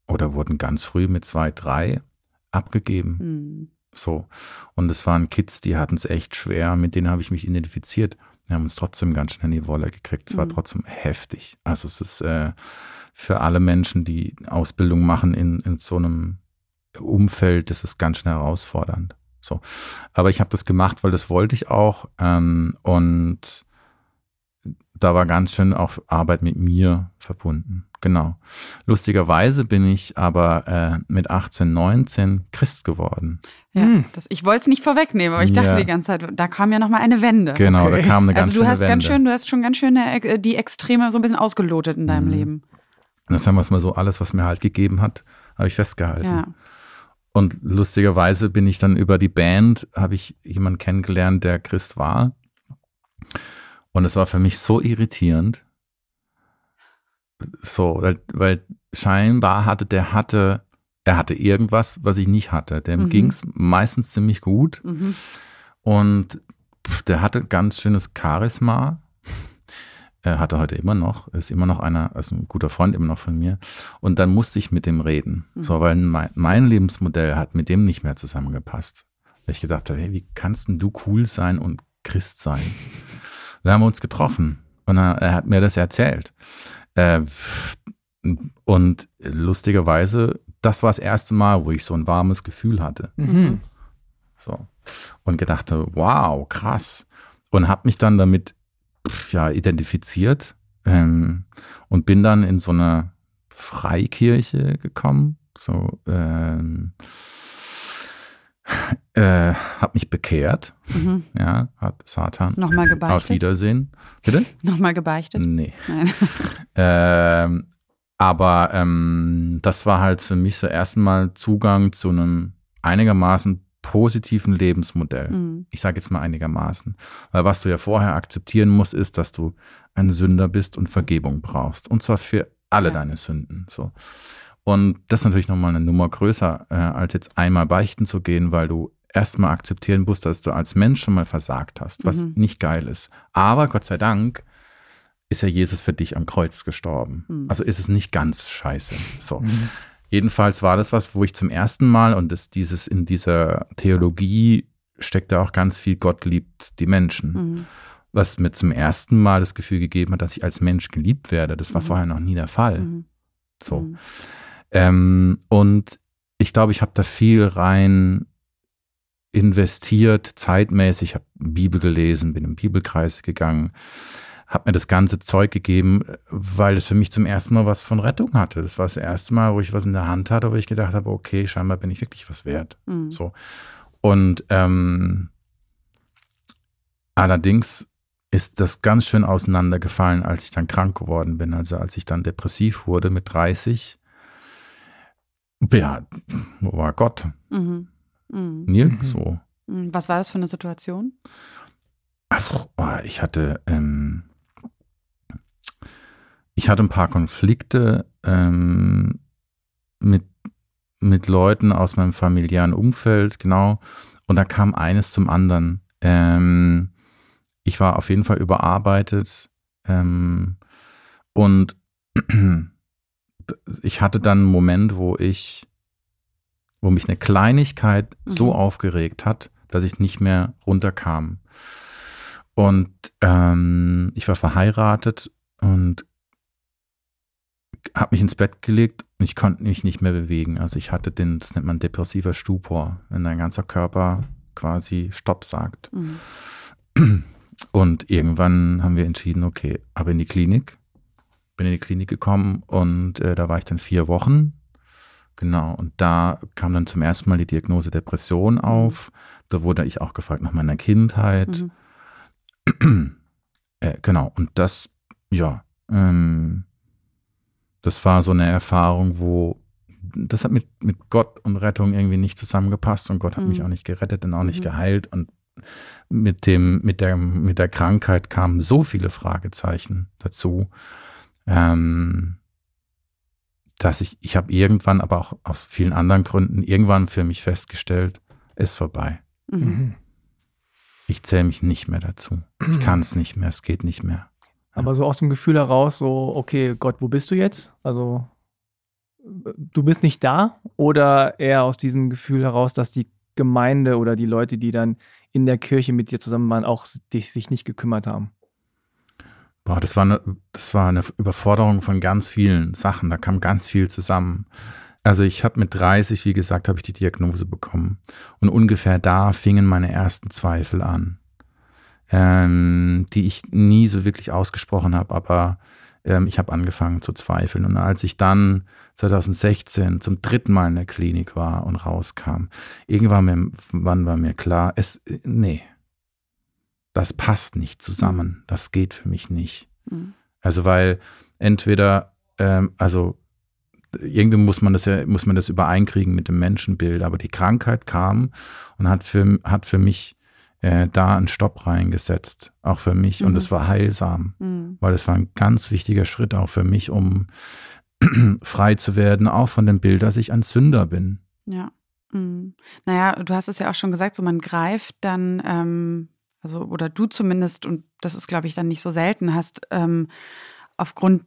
D: oder wurden ganz früh mit zwei, drei abgegeben. Mhm. So. Und es waren Kids, die hatten es echt schwer, mit denen habe ich mich identifiziert. Wir haben uns trotzdem ganz schnell in die Wolle gekriegt. Es mhm. war trotzdem heftig. Also es ist äh, für alle Menschen, die Ausbildung machen in, in so einem Umfeld, das ist ganz schnell herausfordernd. So. Aber ich habe das gemacht, weil das wollte ich auch. Ähm, und da war ganz schön auch Arbeit mit mir verbunden. Genau. Lustigerweise bin ich aber äh, mit 18, 19 Christ geworden.
C: Ja, hm. das, ich wollte es nicht vorwegnehmen, aber ich dachte ja. die ganze Zeit, da kam ja nochmal eine Wende.
D: Genau, okay. da kam eine ganz also
C: du hast
D: Wende.
C: ganz schön, du hast schon ganz schön äh, die Extreme so ein bisschen ausgelotet in deinem mhm. Leben.
D: Das haben wir es mal so, alles, was mir halt gegeben hat, habe ich festgehalten. Ja. Und lustigerweise bin ich dann über die Band, habe ich jemanden kennengelernt, der Christ war. Und es war für mich so irritierend. So, weil, weil scheinbar hatte der hatte, er hatte irgendwas, was ich nicht hatte. Dem mhm. ging es meistens ziemlich gut. Mhm. Und der hatte ganz schönes Charisma. Er hatte heute immer noch, ist immer noch einer, ist ein guter Freund immer noch von mir. Und dann musste ich mit dem reden. Mhm. So, weil mein, mein, Lebensmodell hat mit dem nicht mehr zusammengepasst. Weil ich gedacht habe, hey, wie kannst denn du cool sein und Christ sein? Da haben wir uns getroffen und er, er hat mir das erzählt. Äh, und lustigerweise, das war das erste Mal, wo ich so ein warmes Gefühl hatte. Mhm. So. Und gedacht, wow, krass. Und habe mich dann damit ja, identifiziert ähm, und bin dann in so eine Freikirche gekommen. So, ähm, äh, habe mich bekehrt. Mhm. Ja, hat Satan.
C: Nochmal gebeichtet.
D: Auf Wiedersehen. Bitte?
C: Nochmal gebeichtet?
D: Nee. Nein. ähm, aber ähm, das war halt für mich so erstmal Zugang zu einem einigermaßen positiven Lebensmodell. Mhm. Ich sage jetzt mal einigermaßen. Weil was du ja vorher akzeptieren musst, ist, dass du ein Sünder bist und Vergebung brauchst. Und zwar für alle ja. deine Sünden. So. Und das ist natürlich nochmal eine Nummer größer, äh, als jetzt einmal beichten zu gehen, weil du erstmal akzeptieren musst, dass du als Mensch schon mal versagt hast, was mhm. nicht geil ist. Aber Gott sei Dank ist ja Jesus für dich am Kreuz gestorben. Mhm. Also ist es nicht ganz scheiße. So. Mhm. Jedenfalls war das was, wo ich zum ersten Mal, und das, dieses in dieser Theologie steckt da auch ganz viel, Gott liebt die Menschen. Mhm. was mir zum ersten Mal das Gefühl gegeben hat, dass ich als Mensch geliebt werde. Das war
C: Mhm.
D: vorher noch nie der Fall.
C: Mhm.
D: So. Ähm, und ich glaube, ich habe da viel rein investiert, zeitmäßig, ich habe Bibel gelesen, bin im Bibelkreis gegangen, habe mir das ganze Zeug gegeben, weil es für mich zum ersten Mal was von Rettung hatte. Das war das erste Mal, wo ich was in der Hand hatte, wo ich gedacht habe, okay, scheinbar bin ich wirklich was wert.
C: Mhm.
D: So. Und ähm, allerdings ist das ganz schön auseinandergefallen, als ich dann krank geworden bin. Also als ich dann depressiv wurde mit 30. Ja, wo war Gott?
C: Mhm. Mhm.
D: Nirgendwo.
C: Mhm. Was war das für eine Situation?
D: Ach, oh, ich hatte, ähm, ich hatte ein paar Konflikte ähm, mit, mit Leuten aus meinem familiären Umfeld, genau. Und da kam eines zum anderen. Ähm, ich war auf jeden Fall überarbeitet ähm, und ich hatte dann einen Moment, wo ich, wo mich eine Kleinigkeit so
C: Mhm.
D: aufgeregt hat, dass ich nicht mehr runterkam. Und ähm, ich war verheiratet und habe mich ins Bett gelegt und ich konnte mich nicht mehr bewegen. Also ich hatte den, das nennt man depressiver Stupor, wenn dein ganzer Körper quasi Stopp sagt.
C: Mhm.
D: Und irgendwann haben wir entschieden, okay, ab in die Klinik. Bin in die Klinik gekommen und äh, da war ich dann vier Wochen. Genau, und da kam dann zum ersten Mal die Diagnose Depression auf. Da wurde ich auch gefragt nach meiner Kindheit.
C: Mhm.
D: Äh, genau, und das, ja, ähm, das war so eine Erfahrung, wo das hat mit, mit Gott und Rettung irgendwie nicht zusammengepasst und Gott hat
C: Mhm.
D: mich auch nicht gerettet und auch nicht
C: Mhm.
D: geheilt und mit dem, mit der, mit der Krankheit kamen so viele Fragezeichen dazu, ähm, dass ich, ich habe irgendwann, aber auch aus vielen anderen Gründen, irgendwann für mich festgestellt, ist vorbei.
C: Mhm.
B: Mhm.
D: Ich zähle mich nicht mehr dazu. Ich kann es nicht mehr, es geht nicht mehr.
B: Aber so aus dem Gefühl heraus, so, okay, Gott, wo bist du jetzt? Also, du bist nicht da? Oder eher aus diesem Gefühl heraus, dass die Gemeinde oder die Leute, die dann in der Kirche mit dir zusammen waren, auch dich, sich nicht gekümmert haben?
D: Boah, das war, eine, das war eine Überforderung von ganz vielen Sachen. Da kam ganz viel zusammen. Also ich habe mit 30, wie gesagt, habe ich die Diagnose bekommen. Und ungefähr da fingen meine ersten Zweifel an, ähm, die ich nie so wirklich ausgesprochen habe, aber ähm, ich habe angefangen zu zweifeln. Und als ich dann 2016 zum dritten Mal in der Klinik war und rauskam, irgendwann mir, wann war mir klar, es, äh, nee, das passt nicht zusammen. Das geht für mich nicht.
C: Mhm.
D: Also weil entweder, ähm, also irgendwie muss man das ja, muss man das übereinkriegen mit dem Menschenbild, aber die Krankheit kam und hat für, hat für mich äh, da einen Stopp reingesetzt, auch für mich. Und
C: Mhm.
D: es war heilsam,
C: Mhm.
D: weil es war ein ganz wichtiger Schritt auch für mich, um frei zu werden, auch von dem Bild, dass ich ein Sünder bin.
C: Ja. Mhm. Naja, du hast es ja auch schon gesagt, so man greift dann, ähm, also, oder du zumindest, und das ist, glaube ich, dann nicht so selten, hast ähm, aufgrund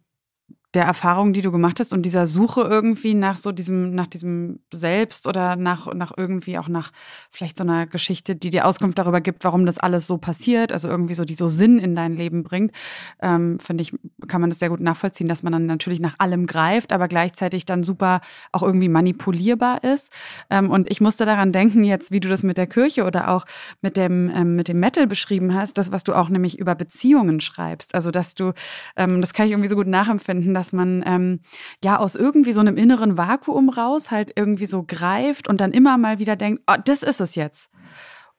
C: der Erfahrungen, die du gemacht hast und dieser Suche irgendwie nach so diesem, nach diesem Selbst oder nach, nach irgendwie auch nach vielleicht so einer Geschichte, die dir Auskunft darüber gibt, warum das alles so passiert, also irgendwie so, die so Sinn in dein Leben bringt, ähm, finde ich, kann man das sehr gut nachvollziehen, dass man dann natürlich nach allem greift, aber gleichzeitig dann super auch irgendwie manipulierbar ist. Ähm, und ich musste daran denken, jetzt, wie du das mit der Kirche oder auch mit dem, ähm, mit dem Metal beschrieben hast, das, was du auch nämlich über Beziehungen schreibst. Also, dass du, ähm, das kann ich irgendwie so gut nachempfinden, dass man ähm, ja aus irgendwie so einem inneren Vakuum raus halt irgendwie so greift und dann immer mal wieder denkt, oh, das ist es jetzt.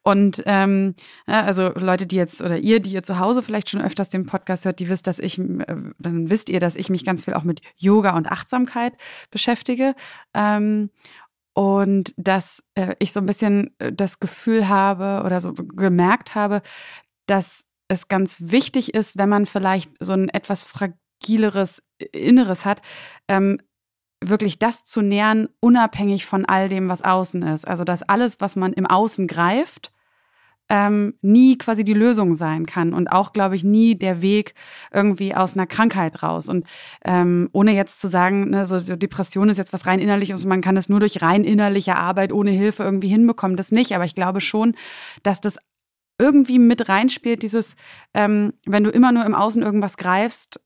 C: Und ähm, also Leute, die jetzt oder ihr, die ihr zu Hause vielleicht schon öfters den Podcast hört, die wisst, dass ich, äh, dann wisst ihr, dass ich mich ganz viel auch mit Yoga und Achtsamkeit beschäftige. Ähm, und dass äh, ich so ein bisschen äh, das Gefühl habe oder so gemerkt habe, dass es ganz wichtig ist, wenn man vielleicht so ein etwas fragileres Inneres hat, ähm, wirklich das zu nähern, unabhängig von all dem, was außen ist. Also dass alles, was man im Außen greift, ähm, nie quasi die Lösung sein kann und auch, glaube ich, nie der Weg irgendwie aus einer Krankheit raus. Und ähm, ohne jetzt zu sagen, ne, so, so Depression ist jetzt was rein innerliches und man kann es nur durch rein innerliche Arbeit ohne Hilfe irgendwie hinbekommen, das nicht. Aber ich glaube schon, dass das irgendwie mit reinspielt, dieses, ähm, wenn du immer nur im Außen irgendwas greifst,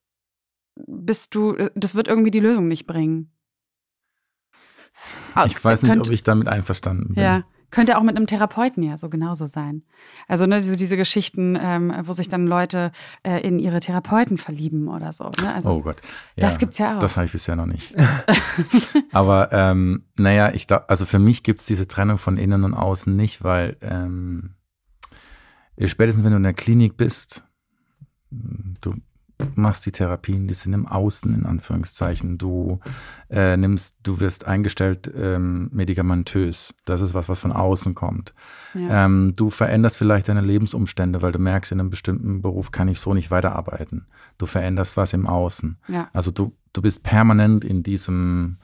C: bist du, das wird irgendwie die Lösung nicht bringen.
D: Ich weiß nicht, Könnt, ob ich damit einverstanden bin.
C: Ja, könnte auch mit einem Therapeuten ja so genauso sein. Also ne, diese, diese Geschichten, ähm, wo sich dann Leute äh, in ihre Therapeuten verlieben oder so. Ne? Also,
D: oh Gott.
C: Ja, das gibt's ja auch.
D: Das habe ich bisher noch nicht. Aber ähm, naja, ich da, also für mich gibt's diese Trennung von innen und außen nicht, weil ähm, spätestens wenn du in der Klinik bist, du machst die Therapien, die sind im Außen, in Anführungszeichen. Du äh, nimmst, du wirst eingestellt ähm, medikamentös. Das ist was, was von außen kommt. Ja. Ähm, du veränderst vielleicht deine Lebensumstände, weil du merkst, in einem bestimmten Beruf kann ich so nicht weiterarbeiten. Du veränderst was im Außen.
C: Ja.
D: Also du, du bist permanent in diesem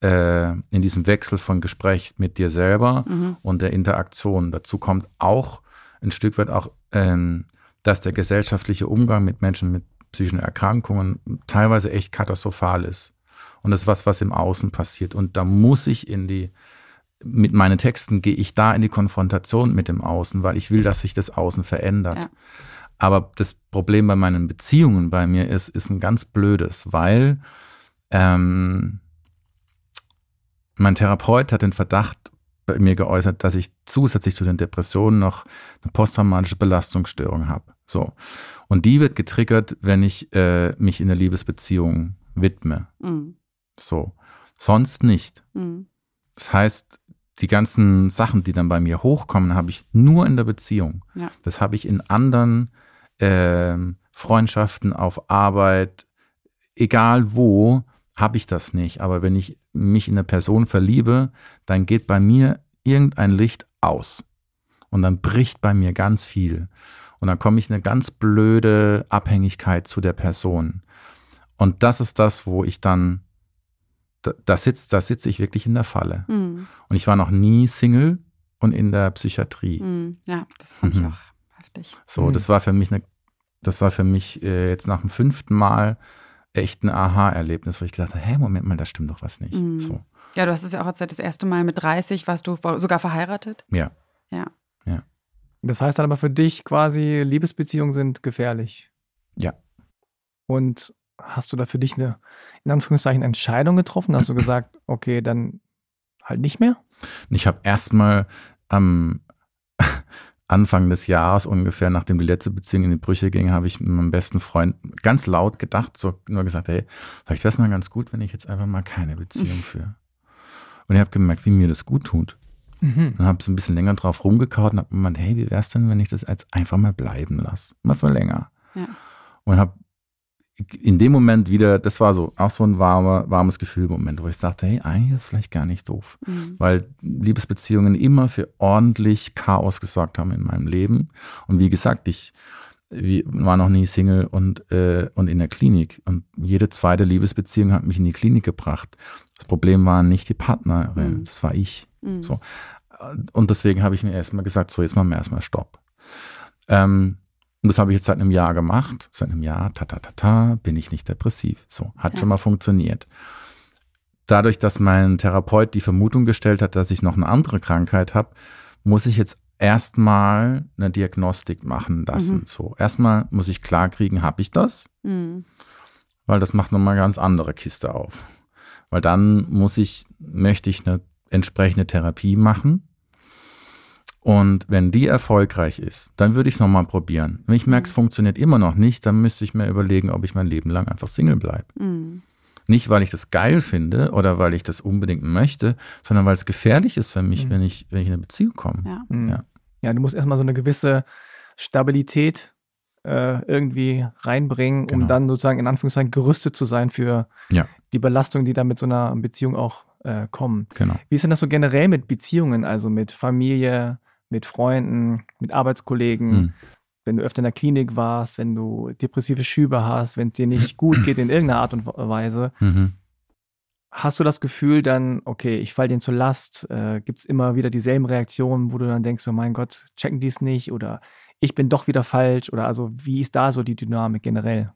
D: äh, in diesem Wechsel von Gespräch mit dir selber mhm. und der Interaktion. Dazu kommt auch ein Stück weit auch, ähm, dass der gesellschaftliche Umgang mit Menschen mit psychischen Erkrankungen teilweise echt katastrophal ist. Und das ist was, was im Außen passiert. Und da muss ich in die, mit meinen Texten gehe ich da in die Konfrontation mit dem Außen, weil ich will, dass sich das Außen verändert. Ja. Aber das Problem bei meinen Beziehungen bei mir ist, ist ein ganz blödes, weil ähm, mein Therapeut hat den Verdacht bei mir geäußert, dass ich zusätzlich zu den Depressionen noch eine posttraumatische Belastungsstörung habe. So. Und die wird getriggert, wenn ich äh, mich in der Liebesbeziehung widme. Mhm. So. Sonst nicht. Mhm. Das heißt, die ganzen Sachen, die dann bei mir hochkommen, habe ich nur in der Beziehung.
C: Ja.
D: Das habe ich in anderen äh, Freundschaften, auf Arbeit, egal wo, habe ich das nicht. Aber wenn ich mich in eine Person verliebe, dann geht bei mir irgendein Licht aus. Und dann bricht bei mir ganz viel. Und dann komme ich in eine ganz blöde Abhängigkeit zu der Person. Und das ist das, wo ich dann, da, da sitze da sitz ich wirklich in der Falle. Mhm. Und ich war noch nie Single und in der Psychiatrie.
C: Mhm. Ja, das fand mhm. ich auch heftig.
D: So, mhm. das war für mich eine, das war für mich äh, jetzt nach dem fünften Mal echt ein Aha-Erlebnis, wo ich gedacht habe, hey, Moment mal, da stimmt doch was nicht. Mhm. So.
C: Ja, du hast es ja auch seit das erste Mal mit 30, warst du sogar verheiratet?
D: Ja.
C: Ja.
B: Das heißt dann aber für dich quasi, Liebesbeziehungen sind gefährlich.
D: Ja.
B: Und hast du da für dich eine, in Anführungszeichen, Entscheidung getroffen? Hast du gesagt, okay, dann halt nicht mehr?
D: Ich habe erstmal am Anfang des Jahres ungefähr, nachdem die letzte Beziehung in die Brüche ging, habe ich mit meinem besten Freund ganz laut gedacht, so nur gesagt, hey, vielleicht wäre es mal ganz gut, wenn ich jetzt einfach mal keine Beziehung führe. Und ich habe gemerkt, wie mir das gut tut. Mhm. Und habe so ein bisschen länger drauf rumgekaut und habe gemeint, hey, wie wäre es denn, wenn ich das jetzt einfach mal bleiben lasse? Mal für länger.
C: Ja.
D: Und habe in dem Moment wieder, das war so auch so ein warmer, warmes Gefühl-Moment, wo ich dachte, hey, eigentlich ist es vielleicht gar nicht doof. Mhm. Weil Liebesbeziehungen immer für ordentlich Chaos gesorgt haben in meinem Leben. Und wie gesagt, ich war noch nie Single und, äh, und in der Klinik. Und jede zweite Liebesbeziehung hat mich in die Klinik gebracht. Das Problem war nicht die Partnerin, mhm. das war ich. Mhm. So. Und deswegen habe ich mir erstmal gesagt, so jetzt machen wir erstmal Stopp. Ähm, und das habe ich jetzt seit einem Jahr gemacht. Seit einem Jahr, ta ta ta ta, bin ich nicht depressiv. So, hat ja. schon mal funktioniert. Dadurch, dass mein Therapeut die Vermutung gestellt hat, dass ich noch eine andere Krankheit habe, muss ich jetzt erstmal eine Diagnostik machen lassen. Mhm. So, erstmal muss ich klar kriegen, habe ich das? Mhm. Weil das macht nochmal ganz andere Kiste auf. Weil dann muss ich, möchte ich eine entsprechende Therapie machen. Und wenn die erfolgreich ist, dann würde ich es nochmal probieren. Wenn ich merke, es mhm. funktioniert immer noch nicht, dann müsste ich mir überlegen, ob ich mein Leben lang einfach Single bleibe. Mhm. Nicht, weil ich das geil finde oder weil ich das unbedingt möchte, sondern weil es gefährlich ist für mich, mhm. wenn, ich, wenn ich in eine Beziehung komme.
C: Ja,
B: mhm. ja. ja du musst erstmal so eine gewisse Stabilität äh, irgendwie reinbringen, genau. um dann sozusagen in Anführungszeichen gerüstet zu sein für
D: ja.
B: die Belastung, die da mit so einer Beziehung auch äh, kommen.
D: Genau.
B: Wie ist denn das so generell mit Beziehungen, also mit Familie, mit Freunden, mit Arbeitskollegen? Hm. Wenn du öfter in der Klinik warst, wenn du depressive Schübe hast, wenn es dir nicht gut geht in irgendeiner Art und Weise,
D: mhm.
B: hast du das Gefühl dann, okay, ich falle denen zur Last? Äh, Gibt es immer wieder dieselben Reaktionen, wo du dann denkst, oh mein Gott, checken die es nicht oder ich bin doch wieder falsch? Oder also wie ist da so die Dynamik generell?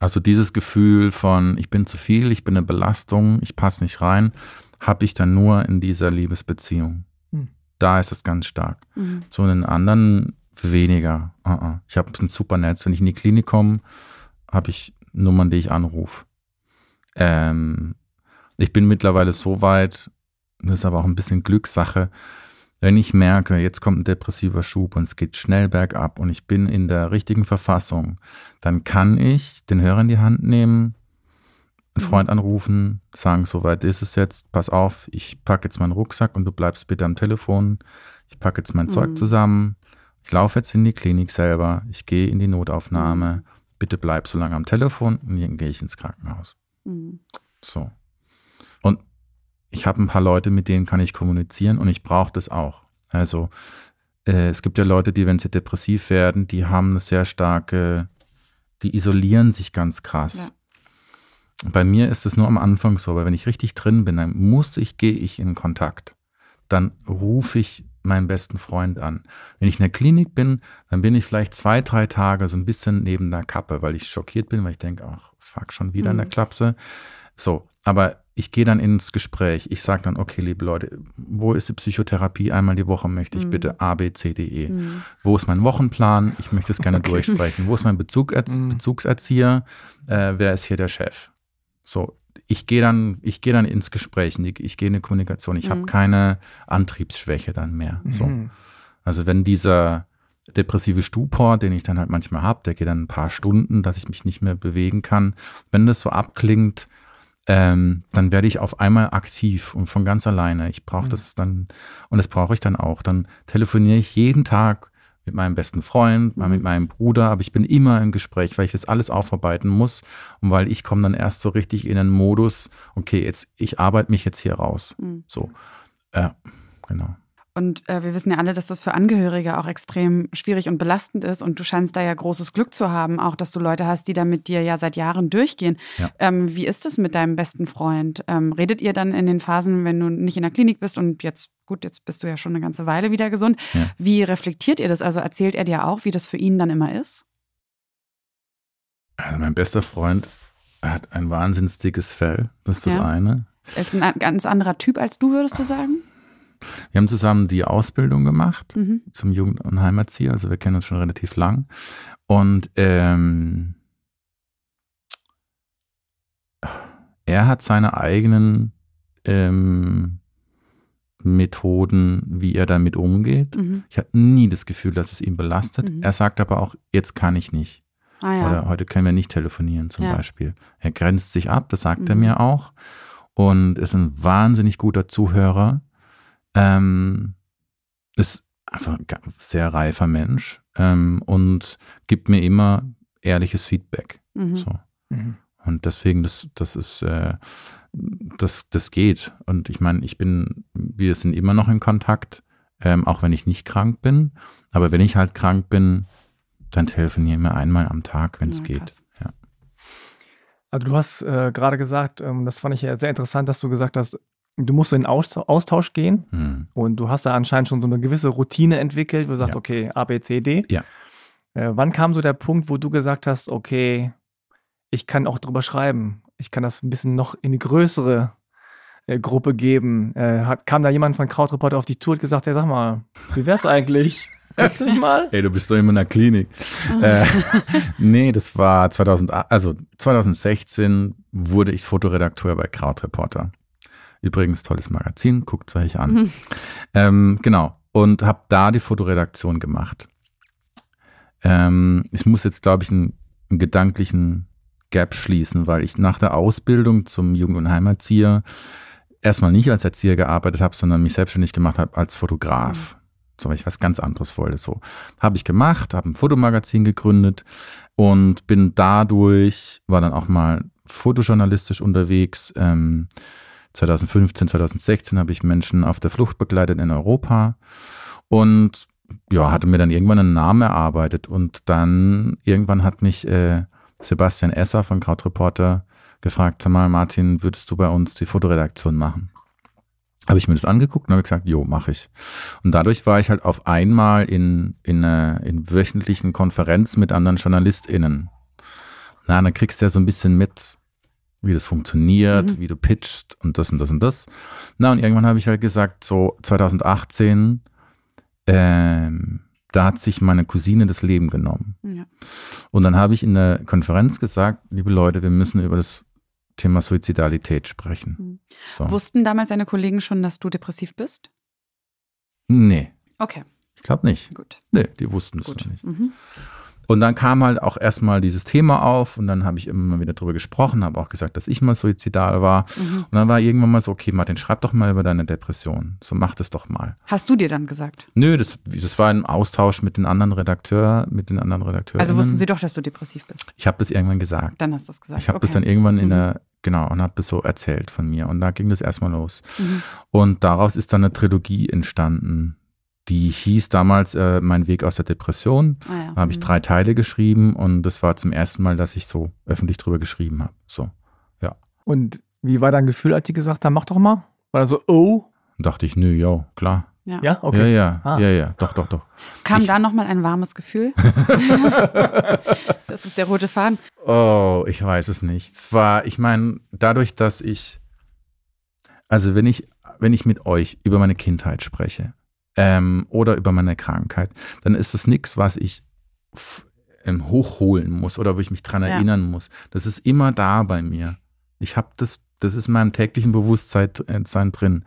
D: Also dieses Gefühl von, ich bin zu viel, ich bin eine Belastung, ich passe nicht rein, habe ich dann nur in dieser Liebesbeziehung. Hm. Da ist es ganz stark.
C: Mhm.
D: Zu den anderen weniger. Uh -uh. Ich habe ein super Netz. Wenn ich in die Klinik komme, habe ich Nummern, die ich anrufe. Ähm, ich bin mittlerweile so weit, das ist aber auch ein bisschen Glückssache, wenn ich merke, jetzt kommt ein depressiver Schub und es geht schnell bergab und ich bin in der richtigen Verfassung, dann kann ich den Hörer in die Hand nehmen, einen
C: Mhm.
D: Freund anrufen, sagen, so weit ist es jetzt, pass auf, ich packe jetzt meinen Rucksack und du bleibst bitte am Telefon, ich packe jetzt mein
C: Mhm.
D: Zeug zusammen, ich laufe jetzt in die Klinik selber, ich gehe in die Notaufnahme, bitte bleib so lange am Telefon und dann gehe ich ins Krankenhaus.
C: Mhm.
D: So. Und ich habe ein paar Leute, mit denen kann ich kommunizieren und ich brauche das auch. Also äh, es gibt ja Leute, die, wenn sie depressiv werden, die haben eine sehr starke, die isolieren sich ganz krass. Bei mir ist es nur am Anfang so, aber wenn ich richtig drin bin, dann muss ich, gehe ich in Kontakt. Dann rufe ich meinen besten Freund an. Wenn ich in der Klinik bin, dann bin ich vielleicht zwei, drei Tage so ein bisschen neben der Kappe, weil ich schockiert bin, weil ich denke, ach, fuck, schon wieder in der
C: Mhm.
D: Klapse. So, aber ich gehe dann ins Gespräch. Ich sage dann, okay, liebe Leute, wo ist die Psychotherapie? Einmal die Woche möchte ich
C: Mhm.
D: bitte A, B, C, D, E.
C: Mhm.
D: Wo ist mein Wochenplan? Ich möchte es gerne
B: Okay.
D: durchsprechen. Wo ist mein Bezug,
B: Mhm.
D: Bezugserzieher? Äh, wer ist hier der Chef? So, ich gehe dann, ich gehe dann ins Gespräch, ich gehe in die Kommunikation. Ich habe
C: Mhm.
D: keine Antriebsschwäche dann mehr. So.
B: Mhm.
D: Also wenn dieser depressive Stupor, den ich dann halt manchmal habe, der geht dann ein paar Stunden, dass ich mich nicht mehr bewegen kann. Wenn das so abklingt, ähm, dann werde ich auf einmal aktiv und von ganz alleine. Ich brauche
B: Mhm.
D: das dann und das brauche ich dann auch. Dann telefoniere ich jeden Tag mit meinem besten Freund,
C: Mhm.
D: mit meinem Bruder, aber ich bin immer im Gespräch, weil ich das alles aufarbeiten muss und weil ich komme dann erst so richtig in den Modus, okay, jetzt ich arbeite mich jetzt hier raus.
C: Mhm.
D: So, ja, genau.
C: Und äh, wir wissen ja alle, dass das für Angehörige auch extrem schwierig und belastend ist. Und du scheinst da ja großes Glück zu haben, auch dass du Leute hast, die da mit dir ja seit Jahren durchgehen.
D: Ja.
C: Ähm, wie ist es mit deinem besten Freund? Ähm, redet ihr dann in den Phasen, wenn du nicht in der Klinik bist und jetzt, gut, jetzt bist du ja schon eine ganze Weile wieder gesund.
D: Ja.
C: Wie reflektiert ihr das? Also erzählt er dir auch, wie das für ihn dann immer ist?
D: Also mein bester Freund hat ein wahnsinnig dickes Fell. Das ist das
C: Ja.
D: eine.
C: Er ist ein ganz anderer Typ als du, würdest du sagen?
D: Wir haben zusammen die Ausbildung gemacht
C: Mhm.
D: zum Jugend- und Heimatzieher. Also wir kennen uns schon relativ lang. Und ähm, er hat seine eigenen ähm, Methoden, wie er damit umgeht.
C: Mhm.
D: Ich hatte nie das Gefühl, dass es ihn belastet.
C: Mhm.
D: Er sagt aber auch, jetzt kann ich nicht.
C: Ah ja.
D: Oder heute können wir nicht telefonieren zum
C: Ja.
D: Beispiel. Er grenzt sich ab, das sagt er
C: Mhm.
D: mir auch. Und ist ein wahnsinnig guter Zuhörer. Ähm, ist einfach ein sehr reifer Mensch ähm, und gibt mir immer ehrliches Feedback.
C: Mhm.
D: So.
B: Mhm.
D: Und deswegen, das, das ist, äh, das, das geht. Und ich meine, ich bin, wir sind immer noch in Kontakt, ähm, auch wenn ich nicht krank bin. Aber wenn ich halt krank bin, dann telefonieren wir einmal am Tag, wenn es
C: Ja,
D: geht. Ja.
B: Also du hast äh, gerade gesagt, ähm, das fand ich ja sehr interessant, dass du gesagt hast, du musst in Austausch gehen
D: Hm.
B: und du hast da anscheinend schon so eine gewisse Routine entwickelt, wo du sagst,
D: Ja.
B: okay, A, B, C, D.
D: Ja.
B: Äh, wann kam so der Punkt, wo du gesagt hast, okay, ich kann auch drüber schreiben, ich kann das ein bisschen noch in eine größere äh, Gruppe geben? Äh, hat, kam da jemand von Krautreporter auf die Tour und gesagt, ja, sag mal, wie wär's eigentlich? Hörst du mich mal?
D: Ey, du bist doch immer in der Klinik. äh, nee, das war 2008, also 2016 wurde ich Fotoredakteur bei Krautreporter. Übrigens tolles Magazin, guckt es euch an.
C: Mhm.
D: Ähm, genau. Und habe da die Fotoredaktion gemacht. Ähm, ich muss jetzt, glaube ich, einen, einen gedanklichen Gap schließen, weil ich nach der Ausbildung zum Jugend- und Heimatzieher erstmal nicht als Erzieher gearbeitet habe, sondern mich selbstständig gemacht habe als Fotograf. So, weil ich was ganz anderes wollte. So habe ich gemacht, habe ein Fotomagazin gegründet und bin dadurch, war dann auch mal fotojournalistisch unterwegs. Ähm, 2015, 2016 habe ich Menschen auf der Flucht begleitet in Europa und ja, hatte mir dann irgendwann einen Namen erarbeitet und dann irgendwann hat mich äh, Sebastian Esser von Krautreporter gefragt, sag mal, Martin, würdest du bei uns die Fotoredaktion machen? Habe ich mir das angeguckt und habe gesagt, jo, mache ich. Und dadurch war ich halt auf einmal in, in, äh, in wöchentlichen Konferenzen mit anderen JournalistInnen. Na, dann kriegst du ja so ein bisschen mit, wie das funktioniert,
C: Mhm.
D: wie du pitchst und das und das und das. Na, und irgendwann habe ich halt gesagt, so 2018, ähm, da hat sich meine Cousine das Leben genommen.
C: Ja.
D: Und dann habe ich in der Konferenz gesagt, liebe Leute, wir müssen über das Thema Suizidalität sprechen.
C: Mhm.
D: So.
C: Wussten damals deine Kollegen schon, dass du depressiv bist?
D: Nee,
C: Okay,
D: ich glaube nicht.
C: gut.
D: Nee, die wussten das
C: Gut.
D: noch nicht.
C: Mhm.
D: Und dann kam halt auch erstmal dieses Thema auf und dann habe ich immer wieder drüber gesprochen, habe auch gesagt, dass ich mal suizidal war.
C: Mhm.
D: Und dann war irgendwann mal so, okay, Martin, schreib doch mal über deine Depression. So, mach das doch mal.
C: Hast du dir dann gesagt?
D: Nö, das, das war ein Austausch mit den anderen Redakteur, mit den anderen Redakteuren.
C: Also wussten sie doch, dass du depressiv bist.
D: Ich habe das irgendwann gesagt.
C: Dann hast du es gesagt.
D: Ich habe
C: okay.
D: das dann irgendwann in
C: Mhm.
D: der, genau, und habe das so erzählt von mir. Und da ging das erstmal los.
C: Mhm.
D: Und daraus ist dann eine Trilogie entstanden. Die hieß damals äh, Mein Weg aus der Depression.
C: Ah, ja.
D: Da habe ich
C: Mhm.
D: drei Teile geschrieben und das war zum ersten Mal, dass ich so öffentlich drüber geschrieben habe. So.
B: Und wie war dein Gefühl, als die gesagt haben, mach doch mal? War da so, oh?
D: Und dachte ich, nö, yo, klar.
C: Ja.
B: Ja,
D: Ja,
B: okay.
D: ja,
B: Ah.
D: ja, ja, doch, doch, doch.
C: Kam
D: Ich-
C: da nochmal ein warmes Gefühl? das ist der rote Faden.
D: Oh, ich weiß es nicht. Es war, ich meine, dadurch, dass ich, also wenn ich, wenn ich mit euch über meine Kindheit spreche ähm, oder über meine Krankheit, dann ist das nichts, was ich ähm, hochholen muss oder wo ich mich dran
C: Ja.
D: erinnern muss. Das ist immer da bei mir. Ich habe das, das ist in meinem täglichen Bewusstsein äh, drin.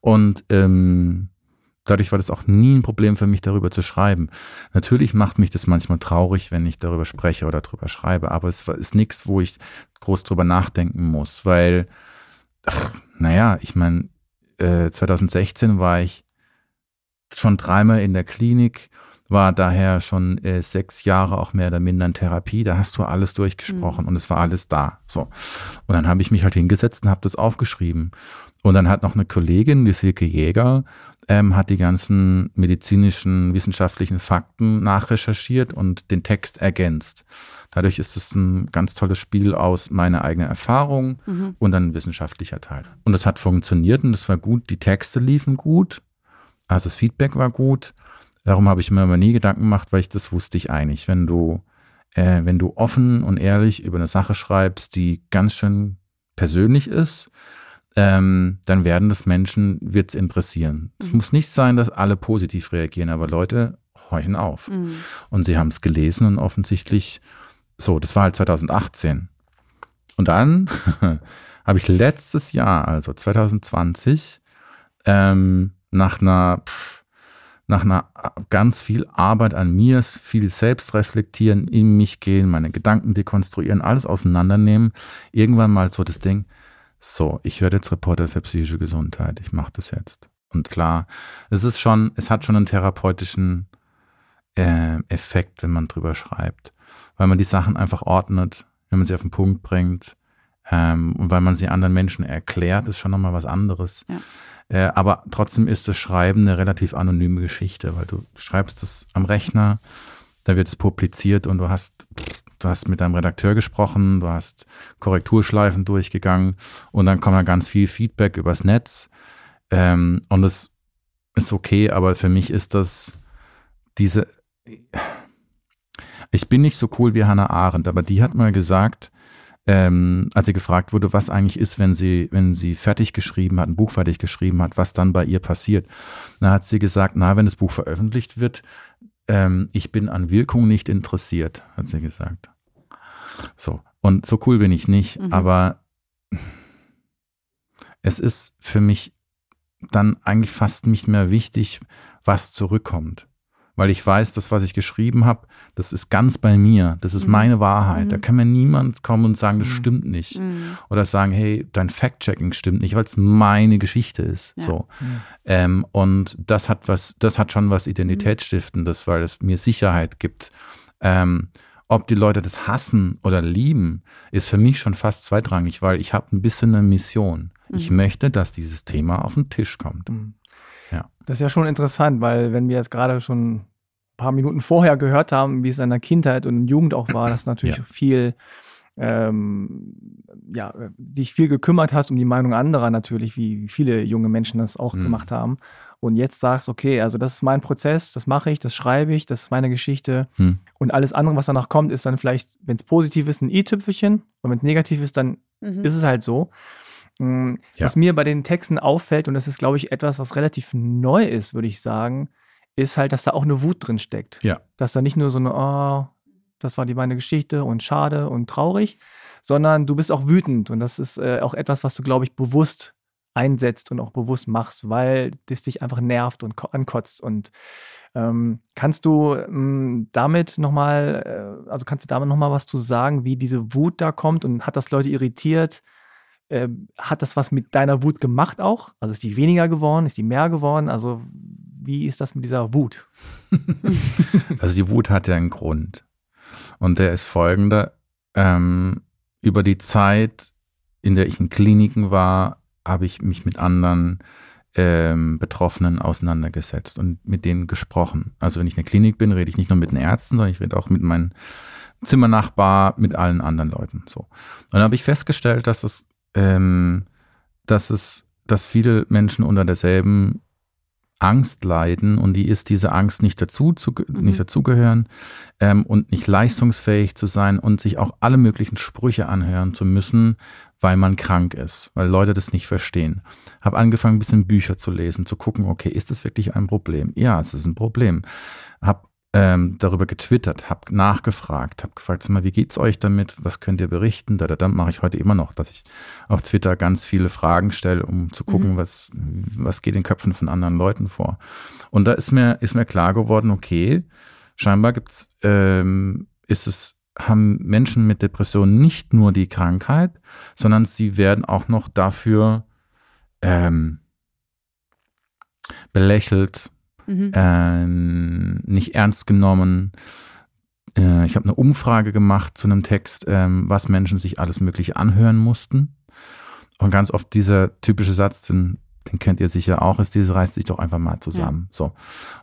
D: Und ähm, dadurch war das auch nie ein Problem für mich, darüber zu schreiben. Natürlich macht mich das manchmal traurig, wenn ich darüber spreche oder darüber schreibe, aber es ist nichts, wo ich groß drüber nachdenken muss, weil, ach, naja, ich meine, äh, 2016 war ich schon dreimal in der Klinik, war daher schon äh, sechs Jahre auch mehr oder minder in Therapie, da hast du alles durchgesprochen und es war alles da. So. Und dann habe ich mich halt hingesetzt und habe das aufgeschrieben. Und dann hat noch eine Kollegin, die Silke Jäger, ähm, hat die ganzen medizinischen, wissenschaftlichen Fakten nachrecherchiert und den Text ergänzt. Dadurch ist es ein ganz tolles Spiel aus meiner eigenen Erfahrung
C: Mhm.
D: und dann ein wissenschaftlicher Teil. Und das hat funktioniert und das war gut. Die Texte liefen gut, also das Feedback war gut. Darum habe ich mir aber nie Gedanken gemacht, weil ich das wusste ich eigentlich. Wenn du, äh, wenn du offen und ehrlich über eine Sache schreibst, die ganz schön persönlich ist, ähm, dann werden das Menschen, wird es interessieren. Es
C: Mhm.
D: muss nicht sein, dass alle positiv reagieren, aber Leute horchen auf.
C: Mhm.
D: Und sie haben es gelesen und offensichtlich, so, das war halt 2018. Und dann habe ich letztes Jahr, also 2020, ähm, nach einer, nach einer ganz viel Arbeit an mir, viel Selbstreflektieren, in mich gehen, meine Gedanken dekonstruieren, alles auseinandernehmen, irgendwann mal so das Ding, so, ich werde jetzt Reporter für psychische Gesundheit, ich mache das jetzt. Und klar, es ist schon, es hat schon einen therapeutischen äh, Effekt, wenn man drüber schreibt, weil man die Sachen einfach ordnet, wenn man sie auf den Punkt bringt ähm, und weil man sie anderen Menschen erklärt, ist schon nochmal was anderes.
C: Ja.
D: Äh, aber trotzdem ist das Schreiben eine relativ anonyme Geschichte, weil du schreibst es am Rechner, da wird es publiziert und du hast, du hast mit deinem Redakteur gesprochen, du hast Korrekturschleifen durchgegangen und dann kommt da ganz viel Feedback übers Netz. Ähm, und das ist okay, aber für mich ist das diese. Ich bin nicht so cool wie Hannah Arendt, aber die hat mal gesagt, ähm, als sie gefragt wurde, was eigentlich ist, wenn sie, wenn sie fertig geschrieben hat, ein Buch fertig geschrieben hat, was dann bei ihr passiert. Da hat sie gesagt, na, wenn das Buch veröffentlicht wird, ähm, ich bin an Wirkung nicht interessiert, hat sie gesagt. So. Und so cool bin ich nicht,
C: Mhm.
D: aber es ist für mich dann eigentlich fast nicht mehr wichtig, was zurückkommt. Weil ich weiß, das, was ich geschrieben habe, das ist ganz bei mir. Das ist
C: Mhm.
D: meine Wahrheit. Da
C: Mhm.
D: kann mir niemand kommen und sagen, das
B: Mhm.
D: stimmt nicht.
C: Mhm.
D: Oder sagen, hey, dein Fact-Checking stimmt nicht, weil es meine Geschichte ist.
C: Ja.
D: So.
B: Mhm.
D: Ähm, und das hat was, das hat schon was Identitätsstiftendes, weil es mir Sicherheit gibt. Ähm, ob die Leute das hassen oder lieben, ist für mich schon fast zweitrangig, weil ich habe ein bisschen eine Mission. Ich
C: Mhm.
D: möchte, dass dieses Thema auf den Tisch kommt.
B: Mhm.
D: Ja.
B: Das ist ja schon interessant, weil wenn wir jetzt gerade schon paar Minuten vorher gehört haben, wie es in der Kindheit und Jugend auch war, dass natürlich
D: Ja.
B: viel, ähm, ja, dich viel gekümmert hast um die Meinung anderer natürlich, wie viele junge Menschen das auch
D: Mhm.
B: gemacht haben. Und jetzt sagst, okay, also das ist mein Prozess, das mache ich, das schreibe ich, das ist meine Geschichte.
D: Hm.
B: Und alles andere, was danach kommt, ist dann vielleicht, wenn es positiv ist, ein i-Tüpfelchen. Und wenn es negativ ist, dann
C: Mhm.
B: ist es halt so. Mm,
D: Ja.
B: Was mir bei den Texten auffällt, und das ist, glaube ich, etwas, was relativ neu ist, würde ich sagen, ist halt, dass da auch eine Wut drin steckt.
D: Ja.
B: Dass da nicht nur so eine, oh, das war die meine Geschichte und schade und traurig, sondern du bist auch wütend. Und das ist äh, auch etwas, was du, glaube ich, bewusst einsetzt und auch bewusst machst, weil das dich einfach nervt und ko- ankotzt. Und ähm, kannst du ähm, damit nochmal, äh, also kannst du damit nochmal was zu sagen, wie diese Wut da kommt und hat das Leute irritiert? Ähm, hat das was mit deiner Wut gemacht auch? Also ist die weniger geworden? Ist die mehr geworden? Also wie ist das mit dieser Wut?
D: Also die Wut hat ja einen Grund. Und der ist folgender. Ähm, über die Zeit, in der ich in Kliniken war, habe ich mich mit anderen ähm, Betroffenen auseinandergesetzt und mit denen gesprochen. Also wenn ich in der Klinik bin, rede ich nicht nur mit den Ärzten, sondern ich rede auch mit meinen Zimmernachbar, mit allen anderen Leuten. So. Und dann habe ich festgestellt, dass es, ähm, dass es, dass viele Menschen unter derselben Angst leiden und die ist diese Angst nicht dazu zu,
C: Mhm.
D: nicht dazugehören ähm, und nicht leistungsfähig zu sein und sich auch alle möglichen Sprüche anhören zu müssen, weil man krank ist, weil Leute das nicht verstehen. Habe angefangen, ein bisschen Bücher zu lesen, zu gucken, okay, ist das wirklich ein Problem? Ja, es ist ein Problem. Habe ähm, darüber getwittert, habe nachgefragt, habe gefragt, sag mal, wie geht's euch damit? Was könnt ihr berichten? Da, da, da mache ich heute immer noch, dass ich auf Twitter ganz viele Fragen stelle, um zu gucken,
C: Mhm.
D: was, was geht in Köpfen von anderen Leuten vor. Und da ist mir, ist mir klar geworden, okay, scheinbar gibt's, ähm, ist es, haben Menschen mit Depressionen nicht nur die Krankheit, sondern sie werden auch noch dafür ähm, belächelt,
C: Mhm.
D: ähm, nicht ernst genommen. Äh, ich habe eine Umfrage gemacht zu einem Text, ähm, was Menschen sich alles Mögliche anhören mussten. Und ganz oft dieser typische Satz, den, den kennt ihr sicher auch, ist dieses reißt sich doch einfach mal zusammen. So.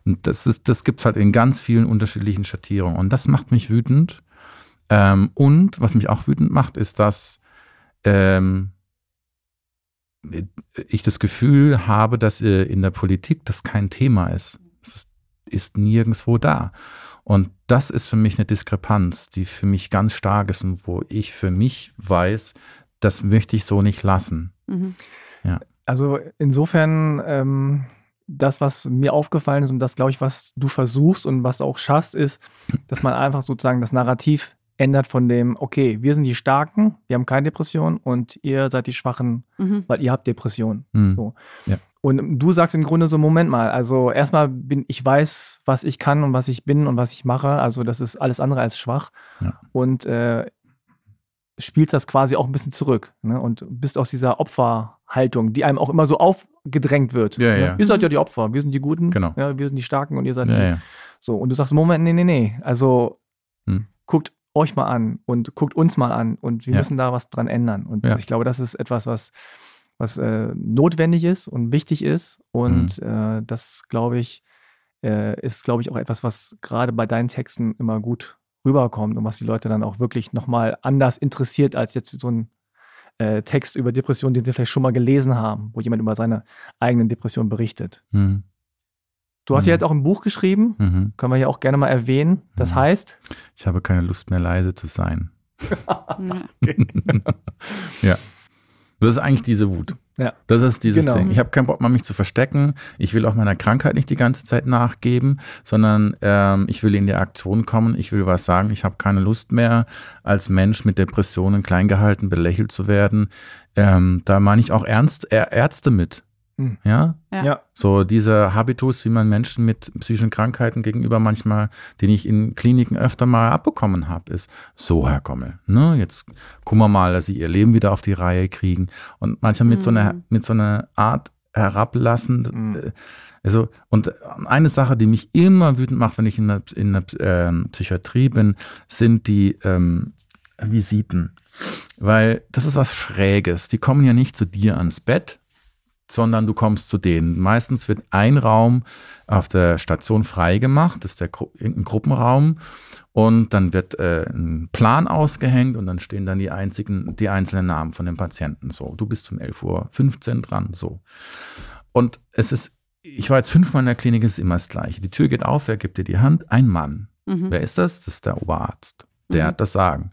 D: Und das ist, das gibt's halt in ganz vielen unterschiedlichen Schattierungen. Und das macht mich wütend. Ähm, und was mich auch wütend macht, ist, dass ähm, ich das Gefühl habe, dass äh, in der Politik das kein Thema ist. Es ist, nirgendwo da. Und das ist für mich eine Diskrepanz, die für mich ganz stark ist und wo ich für mich weiß, das möchte ich so nicht lassen.
C: Mhm.
B: Also insofern, ähm, das, was mir aufgefallen ist und das, glaube ich, was du versuchst und was du auch schaffst, ist, dass man einfach sozusagen das Narrativ ändert von dem, okay, wir sind die Starken, wir haben keine Depression und ihr seid die Schwachen,
C: Mhm.
B: weil ihr habt Depressionen.
D: Hm.
B: So. Und du sagst im Grunde so, Moment mal, also erstmal bin ich weiß, was ich kann und was ich bin und was ich mache, also das ist alles andere als schwach.
D: Ja.
B: Und äh, spielst das quasi auch ein bisschen zurück ne? und bist aus dieser Opferhaltung, die einem auch immer so aufgedrängt wird.
D: Ja,
B: ne?
D: ja.
B: Ihr seid ja die Opfer, wir sind die Guten,
D: Genau.
B: ja, wir sind die Starken und ihr seid
D: Ja,
B: die.
D: ja.
B: So, und du sagst, Moment, nee, nee, nee, also
D: Hm.
B: guckt euch mal an und guckt uns mal an und wir
D: Ja.
B: müssen da was dran ändern. Und
D: Ja.
B: ich glaube, das ist etwas, was, was äh, notwendig ist und wichtig ist. Und
D: Mhm.
B: äh, das, glaube ich, äh, ist, glaube ich, auch etwas, was gerade bei deinen Texten immer gut rüberkommt und was die Leute dann auch wirklich nochmal anders interessiert als jetzt so ein äh, Text über Depressionen, den sie vielleicht schon mal gelesen haben, wo jemand über seine eigenen Depressionen berichtet.
D: Hm.
B: Du hast ja
D: Mhm.
B: jetzt auch ein Buch geschrieben,
D: Mhm.
B: können wir hier auch gerne mal erwähnen. Das
D: Mhm.
B: heißt,
D: Ich habe keine Lust mehr leise zu sein.
C: Ja.
D: ja. Das ist eigentlich diese Wut.
B: Ja.
D: Das ist dieses
B: Genau.
D: Ding. Ich habe keinen Bock mehr, mich zu verstecken. Ich will auch meiner Krankheit nicht die ganze Zeit nachgeben, sondern ähm, ich will in die Aktion kommen. Ich will was sagen. Ich habe keine Lust mehr, als Mensch mit Depressionen klein gehalten, belächelt zu werden. Ähm, da meine ich auch Ernst, Ä- Ärzte mit.
B: Hm.
D: Ja,
C: Ja.
B: ja,
D: so dieser Habitus, wie man Menschen mit psychischen Krankheiten gegenüber manchmal, den ich in Kliniken öfter mal abbekommen habe, ist so, Herr Gommel, ne, jetzt gucken wir mal, dass sie ihr Leben wieder auf die Reihe kriegen und manchmal mit so einer,
C: Mhm.
D: mit so einer Art herablassend,
B: Mhm.
D: äh, also, und eine Sache, die mich immer wütend macht, wenn ich in der, in der ähm, Psychiatrie bin, sind die ähm, Visiten. Weil das ist was Schräges. Die kommen ja nicht zu dir ans Bett, sondern du kommst zu denen. Meistens wird ein Raum auf der Station freigemacht, das ist der Gru irgendein Gruppenraum. Und dann wird äh, ein Plan ausgehängt und dann stehen dann die einzigen, die einzelnen Namen von den Patienten. So, du bist um 11.15 Uhr dran, so. Und es ist, ich war jetzt fünfmal in der Klinik, es ist immer das Gleiche. Die Tür geht auf, wer gibt dir die Hand? Ein Mann.
C: Mhm.
D: Wer ist das? Das ist der Oberarzt. Der
C: Mhm.
D: hat das Sagen.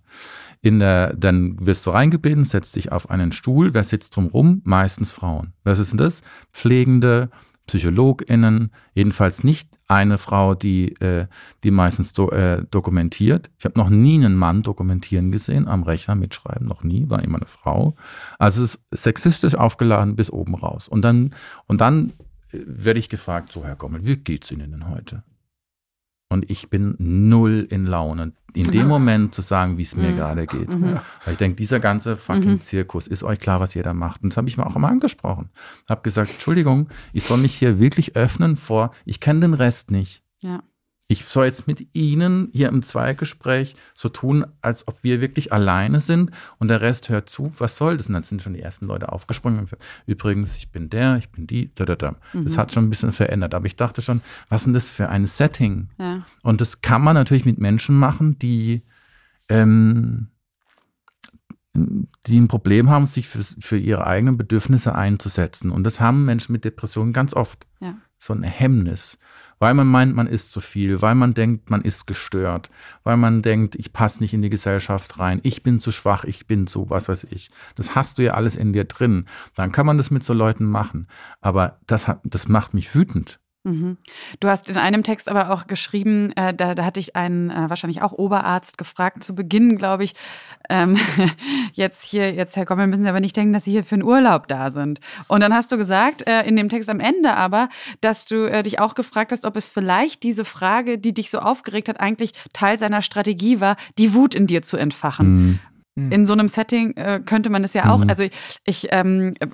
D: In der, dann wirst du reingebeten, setzt dich auf einen Stuhl. Wer sitzt drumrum? Meistens Frauen. Was ist denn das? Pflegende, PsychologInnen, jedenfalls nicht eine Frau, die, äh, die meistens do, äh, dokumentiert. Ich habe noch nie einen Mann dokumentieren gesehen, am Rechner mitschreiben, noch nie, war immer eine Frau. Also es ist sexistisch aufgeladen bis oben raus. Und dann, und dann äh, werde ich gefragt, so Herr Gommel, wie geht's Ihnen denn heute? Und ich bin null in Laune, in dem Moment zu sagen, wie es mir
C: Mhm.
D: gerade geht.
C: Mhm.
D: Weil ich denke, dieser ganze fucking
C: Mhm.
D: Zirkus, ist euch klar, was jeder macht? Und das habe ich mir auch immer angesprochen. Habe gesagt, Entschuldigung, ich soll mich hier wirklich öffnen vor, ich kenne den Rest nicht.
C: Ja.
D: Ich soll jetzt mit Ihnen hier im Zweigespräch so tun, als ob wir wirklich alleine sind und der Rest hört zu. Was soll das? Und dann sind schon die ersten Leute aufgesprungen und gesagt, übrigens, ich bin der, ich bin die, da, da, da. Das
C: Mhm.
D: hat schon ein bisschen verändert. Aber ich dachte schon, was ist denn das für ein Setting?
C: Ja.
D: Und das kann man natürlich mit Menschen machen, die, ähm, die ein Problem haben, sich für, für ihre eigenen Bedürfnisse einzusetzen. Und das haben Menschen mit Depressionen ganz oft.
C: Ja.
D: So ein Hemmnis. Weil man meint, man ist zu viel, weil man denkt, man ist gestört, weil man denkt, ich passe nicht in die Gesellschaft rein, ich bin zu schwach, ich bin zu, was weiß ich. Das hast du ja alles in dir drin. Dann kann man das mit so Leuten machen. Aber das, hat, das macht mich wütend.
C: Mhm. Du hast in einem Text aber auch geschrieben, äh, da, da hatte ich einen äh, wahrscheinlich auch Oberarzt gefragt, zu Beginn, glaube ich, ähm, jetzt hier, jetzt Herr Gommel, müssen Sie aber nicht denken, dass Sie hier für einen Urlaub da sind. Und dann hast du gesagt, äh, in dem Text am Ende aber, dass du äh, dich auch gefragt hast, ob es vielleicht diese Frage, die dich so aufgeregt hat, eigentlich Teil seiner Strategie war, die Wut in dir zu entfachen.
D: Mhm.
C: In so einem Setting äh, könnte man das ja auch,
D: Mhm.
C: also ich, ich ähm, äh,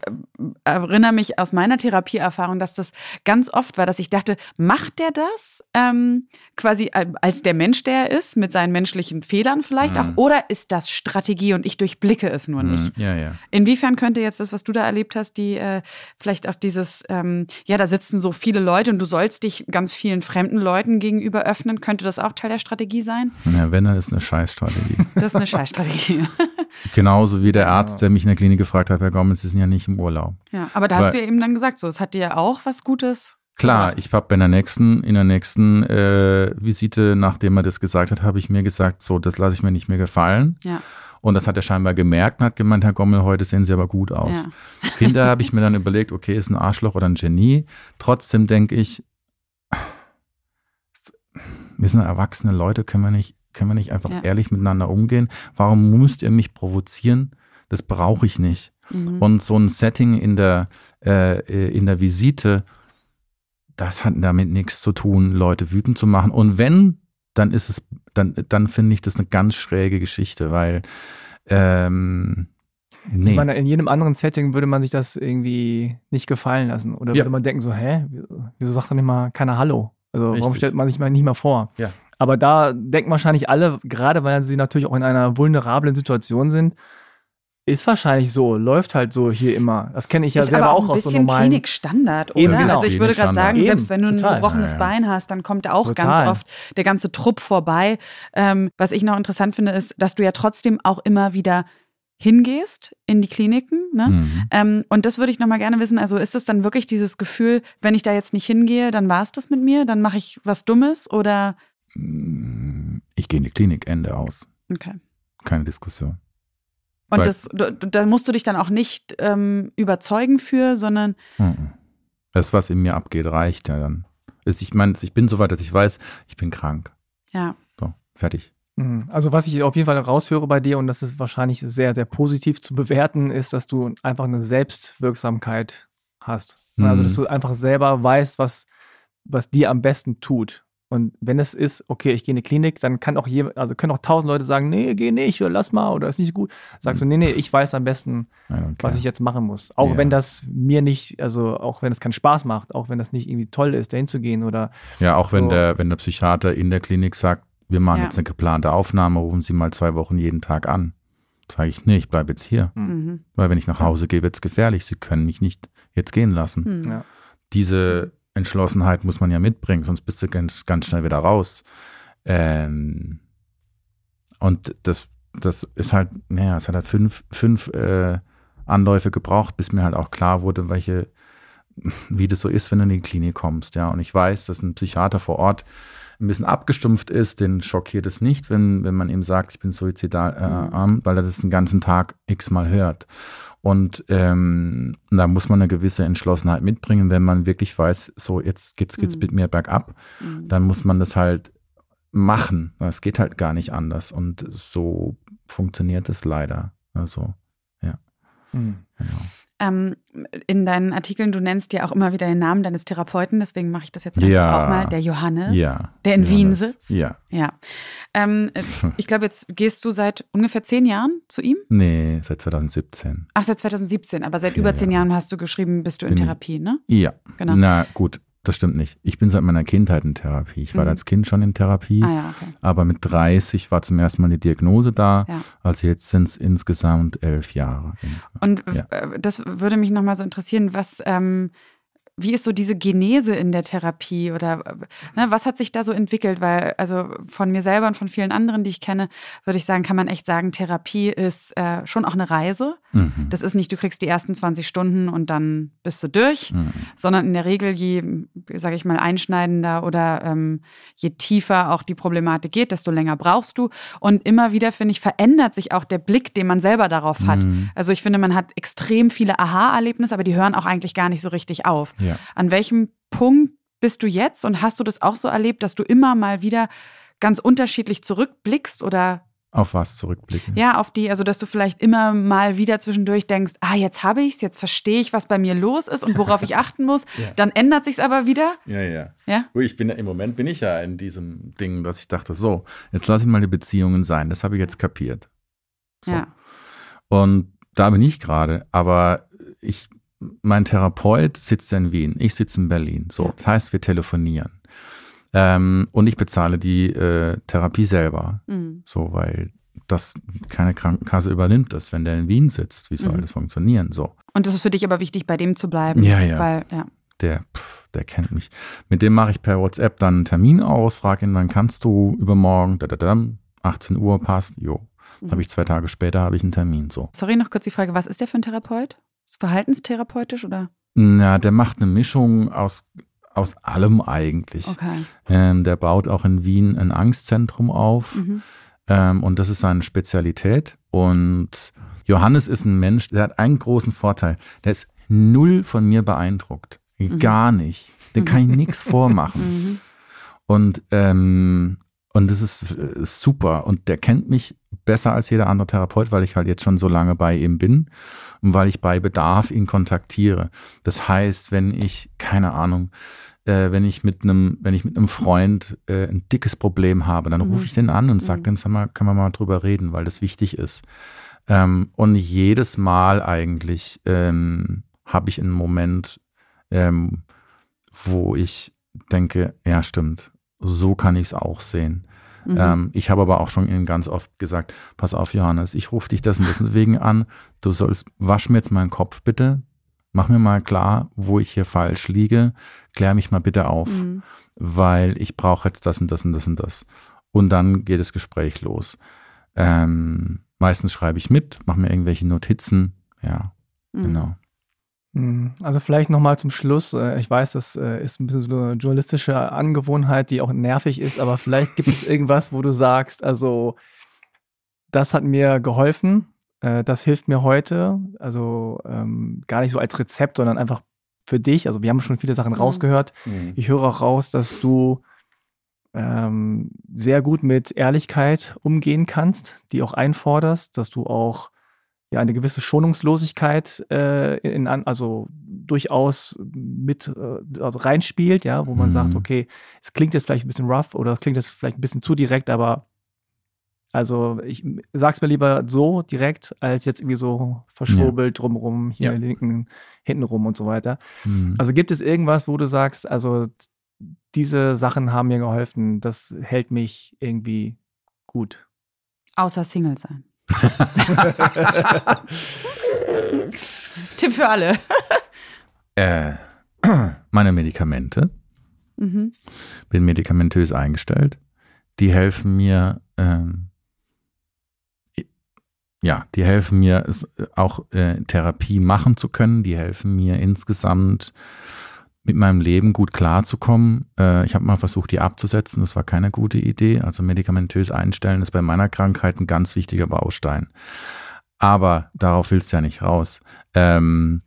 C: erinnere mich aus meiner Therapieerfahrung, dass das ganz oft war, dass ich dachte, macht der das ähm, quasi als der Mensch, der er ist, mit seinen menschlichen Fehlern vielleicht
D: Mhm.
C: auch, oder ist das Strategie und ich durchblicke es nur nicht?
D: Mhm. Ja, ja.
C: Inwiefern könnte jetzt das, was du da erlebt hast, die äh, vielleicht auch dieses, ähm, ja, da sitzen so viele Leute und du sollst dich ganz vielen fremden Leuten gegenüber öffnen, könnte das auch Teil der Strategie sein?
D: Ja, wenn, dann ist eine Scheißstrategie.
C: Das ist eine Scheißstrategie.
D: Genauso wie der Arzt, der mich in der Klinik gefragt hat, Herr Gomez, Sie sind ja nicht im Urlaub.
C: Ja, aber da hast
D: Weil-
C: du ja eben dann gesagt, so, es hat dir ja auch was Gutes.
D: Klar, ich habe bei der nächsten, in der nächsten äh, Visite, nachdem er das gesagt hat, habe ich mir gesagt, so, das lasse ich mir nicht mehr gefallen.
C: Ja.
D: Und das hat er scheinbar gemerkt und hat gemeint, Herr Gommel, heute sehen Sie aber gut aus.
C: Ja.
D: Hinterher habe ich mir dann überlegt, okay, ist ein Arschloch oder ein Genie. Trotzdem denke ich, wir sind erwachsene Leute, können wir nicht, können wir nicht einfach
C: Ja.
D: ehrlich miteinander umgehen? Warum müsst ihr mich provozieren? Das brauche ich nicht.
C: Mhm.
D: Und so ein Setting in der, äh, in der Visite, das hat damit nichts zu tun, Leute wütend zu machen. Und wenn, dann ist es, dann, dann finde ich das eine ganz schräge Geschichte, weil ähm, nee.
B: Ich meine, in jedem anderen Setting würde man sich das irgendwie nicht gefallen lassen. Oder
D: Ja.
B: würde man denken so, hä, wieso sagt doch nicht mal keiner Hallo? Also warum
D: Richtig.
B: stellt man sich mal nicht mal vor?
D: Ja.
B: Aber da denken wahrscheinlich alle, gerade weil sie natürlich auch in einer vulnerablen Situation sind, ist wahrscheinlich so, läuft halt so hier immer. Das kenne ich ja
C: ist
B: selber
C: aber
B: auch
C: auch
B: aus so normalen.
C: Klinikstandard,
B: Eben,
C: oder?
B: genau.
C: Also ich würde gerade sagen,
B: Eben,
C: selbst wenn du ein gebrochenes
D: Ja, ja.
C: Bein hast, dann kommt auch
B: Total.
C: ganz oft der ganze Trupp vorbei. Ähm, was ich noch interessant finde, ist, dass du ja trotzdem auch immer wieder hingehst in die Kliniken. Ne?
D: Mhm.
C: Ähm, und das würde ich nochmal gerne wissen. Also ist es dann wirklich dieses Gefühl, wenn ich da jetzt nicht hingehe, dann war es das mit mir, dann mache ich was Dummes oder
D: Ich gehe in die Klinik, Ende aus.
C: okay.
D: Keine Diskussion.
C: Und
D: Weil-
C: das, da musst du dich dann auch nicht ähm, überzeugen für, sondern.
D: Das, was in mir abgeht, reicht ja dann. Ist- Ich meine, ich bin so weit, dass ich weiß, ich bin krank.
C: ja.
D: So, fertig.
B: Mhm. Also was ich auf jeden Fall raushöre bei dir, und das ist wahrscheinlich sehr, sehr positiv zu bewerten, ist, dass du einfach eine Selbstwirksamkeit hast. Also dass du einfach selber weißt, was, was dir am besten tut. Und wenn es ist, okay, ich gehe in die Klinik, dann kann auch jemand, also können auch tausend Leute sagen, nee, geh nicht, oder lass mal, oder ist nicht gut. Sagst du, nee, nee, ich weiß am besten,
D: okay.
B: was ich jetzt machen muss. Auch
D: Ja.
B: wenn das mir nicht, also auch wenn es keinen Spaß macht, auch wenn das nicht irgendwie toll ist, dahin zu gehen oder
D: Ja, auch wenn
B: So.
D: der, wenn der Psychiater in der Klinik sagt, wir machen
C: Ja.
D: jetzt eine geplante Aufnahme, rufen Sie mal zwei Wochen jeden Tag an. Sage ich, nee, ich bleibe jetzt hier.
C: Mhm.
D: Weil wenn ich nach Hause gehe, wird es gefährlich. Sie können mich nicht jetzt gehen lassen.
C: Mhm.
B: Ja.
D: Diese Entschlossenheit muss man ja mitbringen, sonst bist du ganz, ganz schnell wieder raus. Ähm, und das, das ist halt, naja, es hat halt fünf, fünf äh, Anläufe gebraucht, bis mir halt auch klar wurde, welche, wie das so ist, wenn du in die Klinik kommst, ja. Und ich weiß, dass ein Psychiater vor Ort ein bisschen abgestumpft ist, den schockiert es nicht, wenn, wenn man ihm sagt, ich bin suizidal, äh, arm, weil er das den ganzen Tag x-mal hört. Und ähm, da muss man eine gewisse Entschlossenheit mitbringen, wenn man wirklich weiß, so jetzt geht's, geht's
C: Mhm.
D: mit mir bergab,
C: Mhm.
D: dann muss man das halt machen. Es geht halt gar nicht anders. Und so funktioniert es leider. Also,
B: Hm.
D: genau.
C: Ähm, in deinen Artikeln, du nennst ja auch immer wieder den Namen deines Therapeuten, deswegen mache ich das jetzt einfach
D: Ja.
C: auch mal, der Johannes,
D: Ja.
C: der in Wien
D: Johannes.
C: sitzt.
D: Ja.
C: Ja. Ähm, äh, ich glaube, jetzt gehst du seit ungefähr zehn Jahren zu ihm?
D: Nee, seit 2017.
C: Ach, seit 2017, aber seit
D: Vier
C: über zehn
D: Jahre.
C: Jahren hast du geschrieben, bist du in
D: Bin
C: Therapie, ne?
D: Ja.
C: Genau.
D: Na gut, das stimmt nicht. Ich bin seit meiner Kindheit in Therapie. Ich war
C: Mhm.
D: als Kind schon in Therapie,
C: Ah ja, okay.
D: aber mit 30 war zum ersten Mal die Diagnose da.
C: Ja.
D: Also jetzt sind es insgesamt elf Jahre.
C: Und
D: Ja.
C: das würde mich nochmal so interessieren, was, ähm, wie ist so diese Genese in der Therapie oder äh, ne, was hat sich da so entwickelt? Weil, also von mir selber und von vielen anderen, die ich kenne, würde ich sagen, kann man echt sagen, Therapie ist äh, schon auch eine Reise.
D: Mhm.
C: Das ist nicht, du kriegst die ersten 20 Stunden und dann bist du durch,
D: Mhm.
C: sondern in der Regel, je, sage ich mal, einschneidender oder ähm, je tiefer auch die Problematik geht, desto länger brauchst du. Und immer wieder, finde ich, verändert sich auch der Blick, den man selber darauf hat.
D: Mhm.
C: Also ich finde, man hat extrem viele Aha-Erlebnisse, aber die hören auch eigentlich gar nicht so richtig auf.
D: Ja.
C: An welchem Punkt bist du jetzt und hast du das auch so erlebt, dass du immer mal wieder ganz unterschiedlich zurückblickst oder
D: Auf was zurückblicken?
C: ja, auf die, also dass du vielleicht immer mal wieder zwischendurch denkst, ah, jetzt habe ich's, jetzt verstehe ich, was bei mir los ist und worauf ich achten muss.
D: Ja.
C: Dann ändert sich's aber wieder.
D: Ja, ja.
C: Ja?
D: Ich bin ja, im Moment bin ich ja in diesem Ding, dass ich dachte, so, jetzt lasse ich mal die Beziehungen sein. Das habe ich jetzt kapiert. So.
C: Ja.
D: Und da bin ich gerade. Aber ich, mein Therapeut sitzt in Wien, ich sitze in Berlin. So, das heißt, wir telefonieren. Ähm, und ich bezahle die äh, Therapie selber.
C: Mhm.
D: So, weil das keine Krankenkasse übernimmt das, wenn der in Wien sitzt. Wie soll
C: Mhm.
D: das funktionieren? So.
C: Und es ist für dich aber wichtig, bei dem zu bleiben.
D: Ja, ja.
C: Weil, ja.
D: der, pff, der kennt mich. Mit dem mache ich per WhatsApp dann einen Termin aus, frage ihn, wann kannst du übermorgen, da, da, da, 18 Uhr passt, jo.
C: Mhm.
D: Habe ich zwei Tage später, habe ich einen Termin, so.
C: Sorry, noch kurz die Frage, was ist der für ein Therapeut? Ist verhaltenstherapeutisch oder?
D: Na, der macht eine Mischung aus, aus allem eigentlich.
C: Okay.
D: Ähm, der baut auch in Wien ein Angstzentrum auf
C: Mhm.
D: ähm, und das ist seine Spezialität. Und Johannes ist ein Mensch, der hat einen großen Vorteil. Der ist null von mir beeindruckt. Gar nicht. Den kann ich nichts vormachen.
C: Mhm.
D: Und, ähm, und das ist äh, super. Und der kennt mich besser als jeder andere Therapeut, weil ich halt jetzt schon so lange bei ihm bin und weil ich bei Bedarf ihn kontaktiere. Das heißt, wenn ich, keine Ahnung, äh, wenn ich mit einem, wenn ich mit einem Freund äh, ein dickes Problem habe, dann
C: Mhm.
D: rufe ich den an und sage
C: Mhm.
D: dem, sag mal, können wir mal drüber reden, weil das wichtig ist. Ähm, und jedes Mal eigentlich ähm, habe ich einen Moment, ähm, wo ich denke, ja stimmt, so kann ich es auch sehen.
C: Mhm.
D: Ähm, ich habe aber auch schon Ihnen ganz oft gesagt, pass auf Johannes, ich rufe dich dessen deswegen an, du sollst, wasch mir jetzt meinen Kopf bitte, mach mir mal klar, wo ich hier falsch liege, klär mich mal bitte auf,
C: Mhm.
D: weil ich brauche jetzt das und das und das und das. Und dann geht das Gespräch los. Ähm, meistens schreibe ich mit, mache mir irgendwelche Notizen, ja,
C: Mhm.
D: genau.
B: Hm, Also vielleicht nochmal zum Schluss. äh, Ich weiß, das äh, ist ein bisschen so eine journalistische Angewohnheit, die auch nervig ist, aber vielleicht gibt es irgendwas, wo du sagst, also das hat mir geholfen, äh, das hilft mir heute. Also ähm, gar nicht so als Rezept, sondern einfach für dich. Also wir haben schon viele Sachen
C: Mhm.
B: rausgehört. Ich höre auch raus, dass du ähm, sehr gut mit Ehrlichkeit umgehen kannst, die auch einforderst, dass du auch ja eine gewisse Schonungslosigkeit äh, in, an, also durchaus mit äh, reinspielt, ja, wo man
D: Mhm.
B: sagt, okay, es klingt jetzt vielleicht ein bisschen rough oder es klingt jetzt vielleicht ein bisschen zu direkt, aber also ich sag's mir lieber so direkt, als jetzt irgendwie so verschwurbelt drumrum, hier
D: Ja.
B: linken, hintenrum und so weiter.
D: Mhm.
B: Also gibt es irgendwas, wo du sagst, also diese Sachen haben mir geholfen, das hält mich irgendwie gut.
C: Außer Single sein. Tipp für alle.
D: äh, meine Medikamente,
C: Mhm.
D: bin medikamentös eingestellt. Die helfen mir, ähm, ja, die helfen mir äh, auch äh, Therapie machen zu können. Die helfen mir insgesamt mit meinem Leben gut klarzukommen. Äh, ich habe mal versucht, die abzusetzen. Das war keine gute Idee. Also medikamentös einstellen ist bei meiner Krankheit ein ganz wichtiger Baustein. Aber darauf willst du ja nicht raus. Ähm,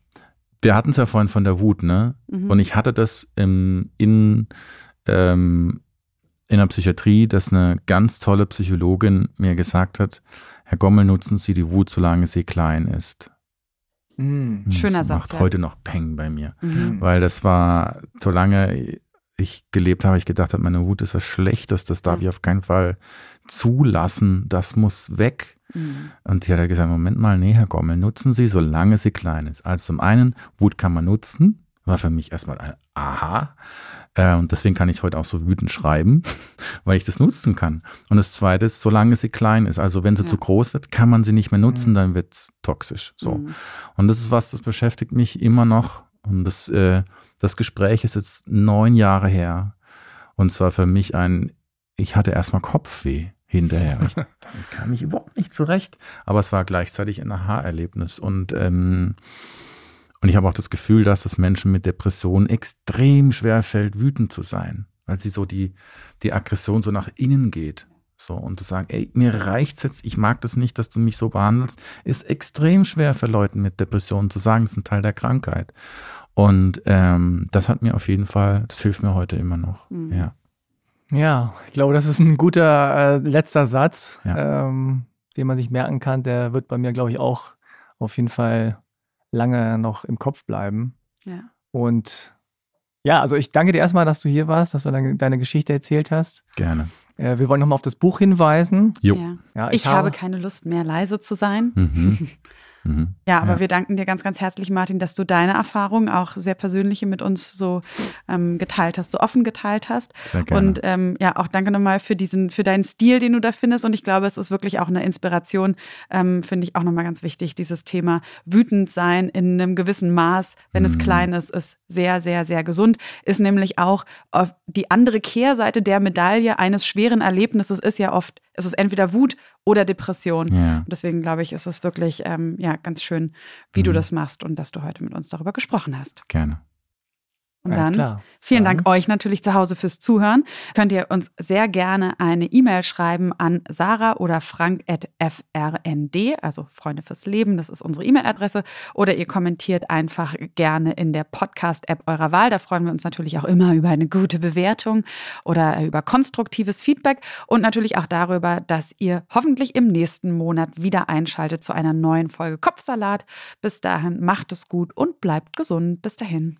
D: wir hatten es ja vorhin von der Wut, ne? Mhm. Und ich hatte das im, in, ähm, in der Psychiatrie, dass eine ganz tolle Psychologin mir gesagt hat, Herr Gommel, nutzen Sie die Wut, solange sie klein ist.
C: Mhm. Schöner
D: das
C: Satz.
D: Macht ja. heute noch Peng bei mir. Mhm. Weil das war, solange ich gelebt habe, ich gedacht habe, meine Wut ist was Schlechtes, das darf ich auf keinen Fall zulassen, das muss weg. Mhm. Und die hat gesagt, Moment mal, nee, Herr Gommel, nutzen Sie, solange sie klein ist. Also zum einen, Wut kann man nutzen, war für mich erstmal ein Aha. Äh, und deswegen kann ich heute auch so wütend schreiben, weil ich das nutzen kann. Und das zweite ist, solange sie klein ist. Also wenn sie ja. zu groß wird, kann man sie nicht mehr nutzen, mhm. dann wird es toxisch. So. Mhm. Und das ist was, das beschäftigt mich immer noch. Und das, äh, das Gespräch ist jetzt neun Jahre her. Und zwar für mich ein, ich hatte erstmal Kopfweh hinterher. Ich, damit kam ich überhaupt nicht zurecht. Aber es war gleichzeitig ein Aha-Erlebnis. Und ähm, und ich habe auch das Gefühl, dass es Menschen mit Depressionen extrem schwer fällt, wütend zu sein, weil sie so die, die Aggression so nach innen geht. So, und zu sagen, ey, mir reicht's jetzt, ich mag das nicht, dass du mich so behandelst, ist extrem schwer für Leute mit Depressionen zu sagen, das ist ein Teil der Krankheit. Und ähm, das hat mir auf jeden Fall, das hilft mir heute immer noch. Mhm. Ja.
B: Ja, ich glaube, das ist ein guter äh, letzter Satz, ja. ähm, den man sich merken kann. Der wird bei mir, glaube ich, auch auf jeden Fall lange noch im Kopf bleiben. Ja. Und ja, also ich danke dir erstmal, dass du hier warst, dass du deine, deine Geschichte erzählt hast.
D: Gerne.
B: Äh, wir wollen nochmal auf das Buch hinweisen.
C: Jo. Ja. ja ich, ich habe, habe, keine Lust mehr, leise zu sein. Mhm. Mhm. Ja, aber ja. wir danken dir ganz, ganz herzlich, Martin, dass du deine Erfahrungen, auch sehr persönliche, mit uns so ähm, geteilt hast, so offen geteilt hast. Sehr gerne. Und ähm, ja, auch danke nochmal für diesen, für deinen Stil, den du da findest. Und ich glaube, es ist wirklich auch eine Inspiration, ähm, finde ich auch nochmal ganz wichtig, dieses Thema wütend sein in einem gewissen Maß, wenn mhm. es klein ist, ist sehr, sehr, sehr gesund. Ist nämlich auch die andere Kehrseite der Medaille eines schweren Erlebnisses ist ja oft, es ist entweder Wut oder Depression. Ja. Und deswegen glaube ich, ist es wirklich ähm, ja, ganz schön, wie mhm. du das machst und dass du heute mit uns darüber gesprochen hast.
D: Gerne.
C: Und Alles dann klar. vielen Dank euch natürlich zu Hause fürs Zuhören. Könnt ihr uns sehr gerne eine E-Mail schreiben an Sarah oder Frank at frnd, also Freunde fürs Leben, das ist unsere E-Mail-Adresse. Oder ihr kommentiert einfach gerne in der Podcast-App eurer Wahl. Da freuen wir uns natürlich auch immer über eine gute Bewertung oder über konstruktives Feedback und natürlich auch darüber, dass ihr hoffentlich im nächsten Monat wieder einschaltet zu einer neuen Folge Kopfsalat. Bis dahin macht es gut und bleibt gesund. Bis dahin.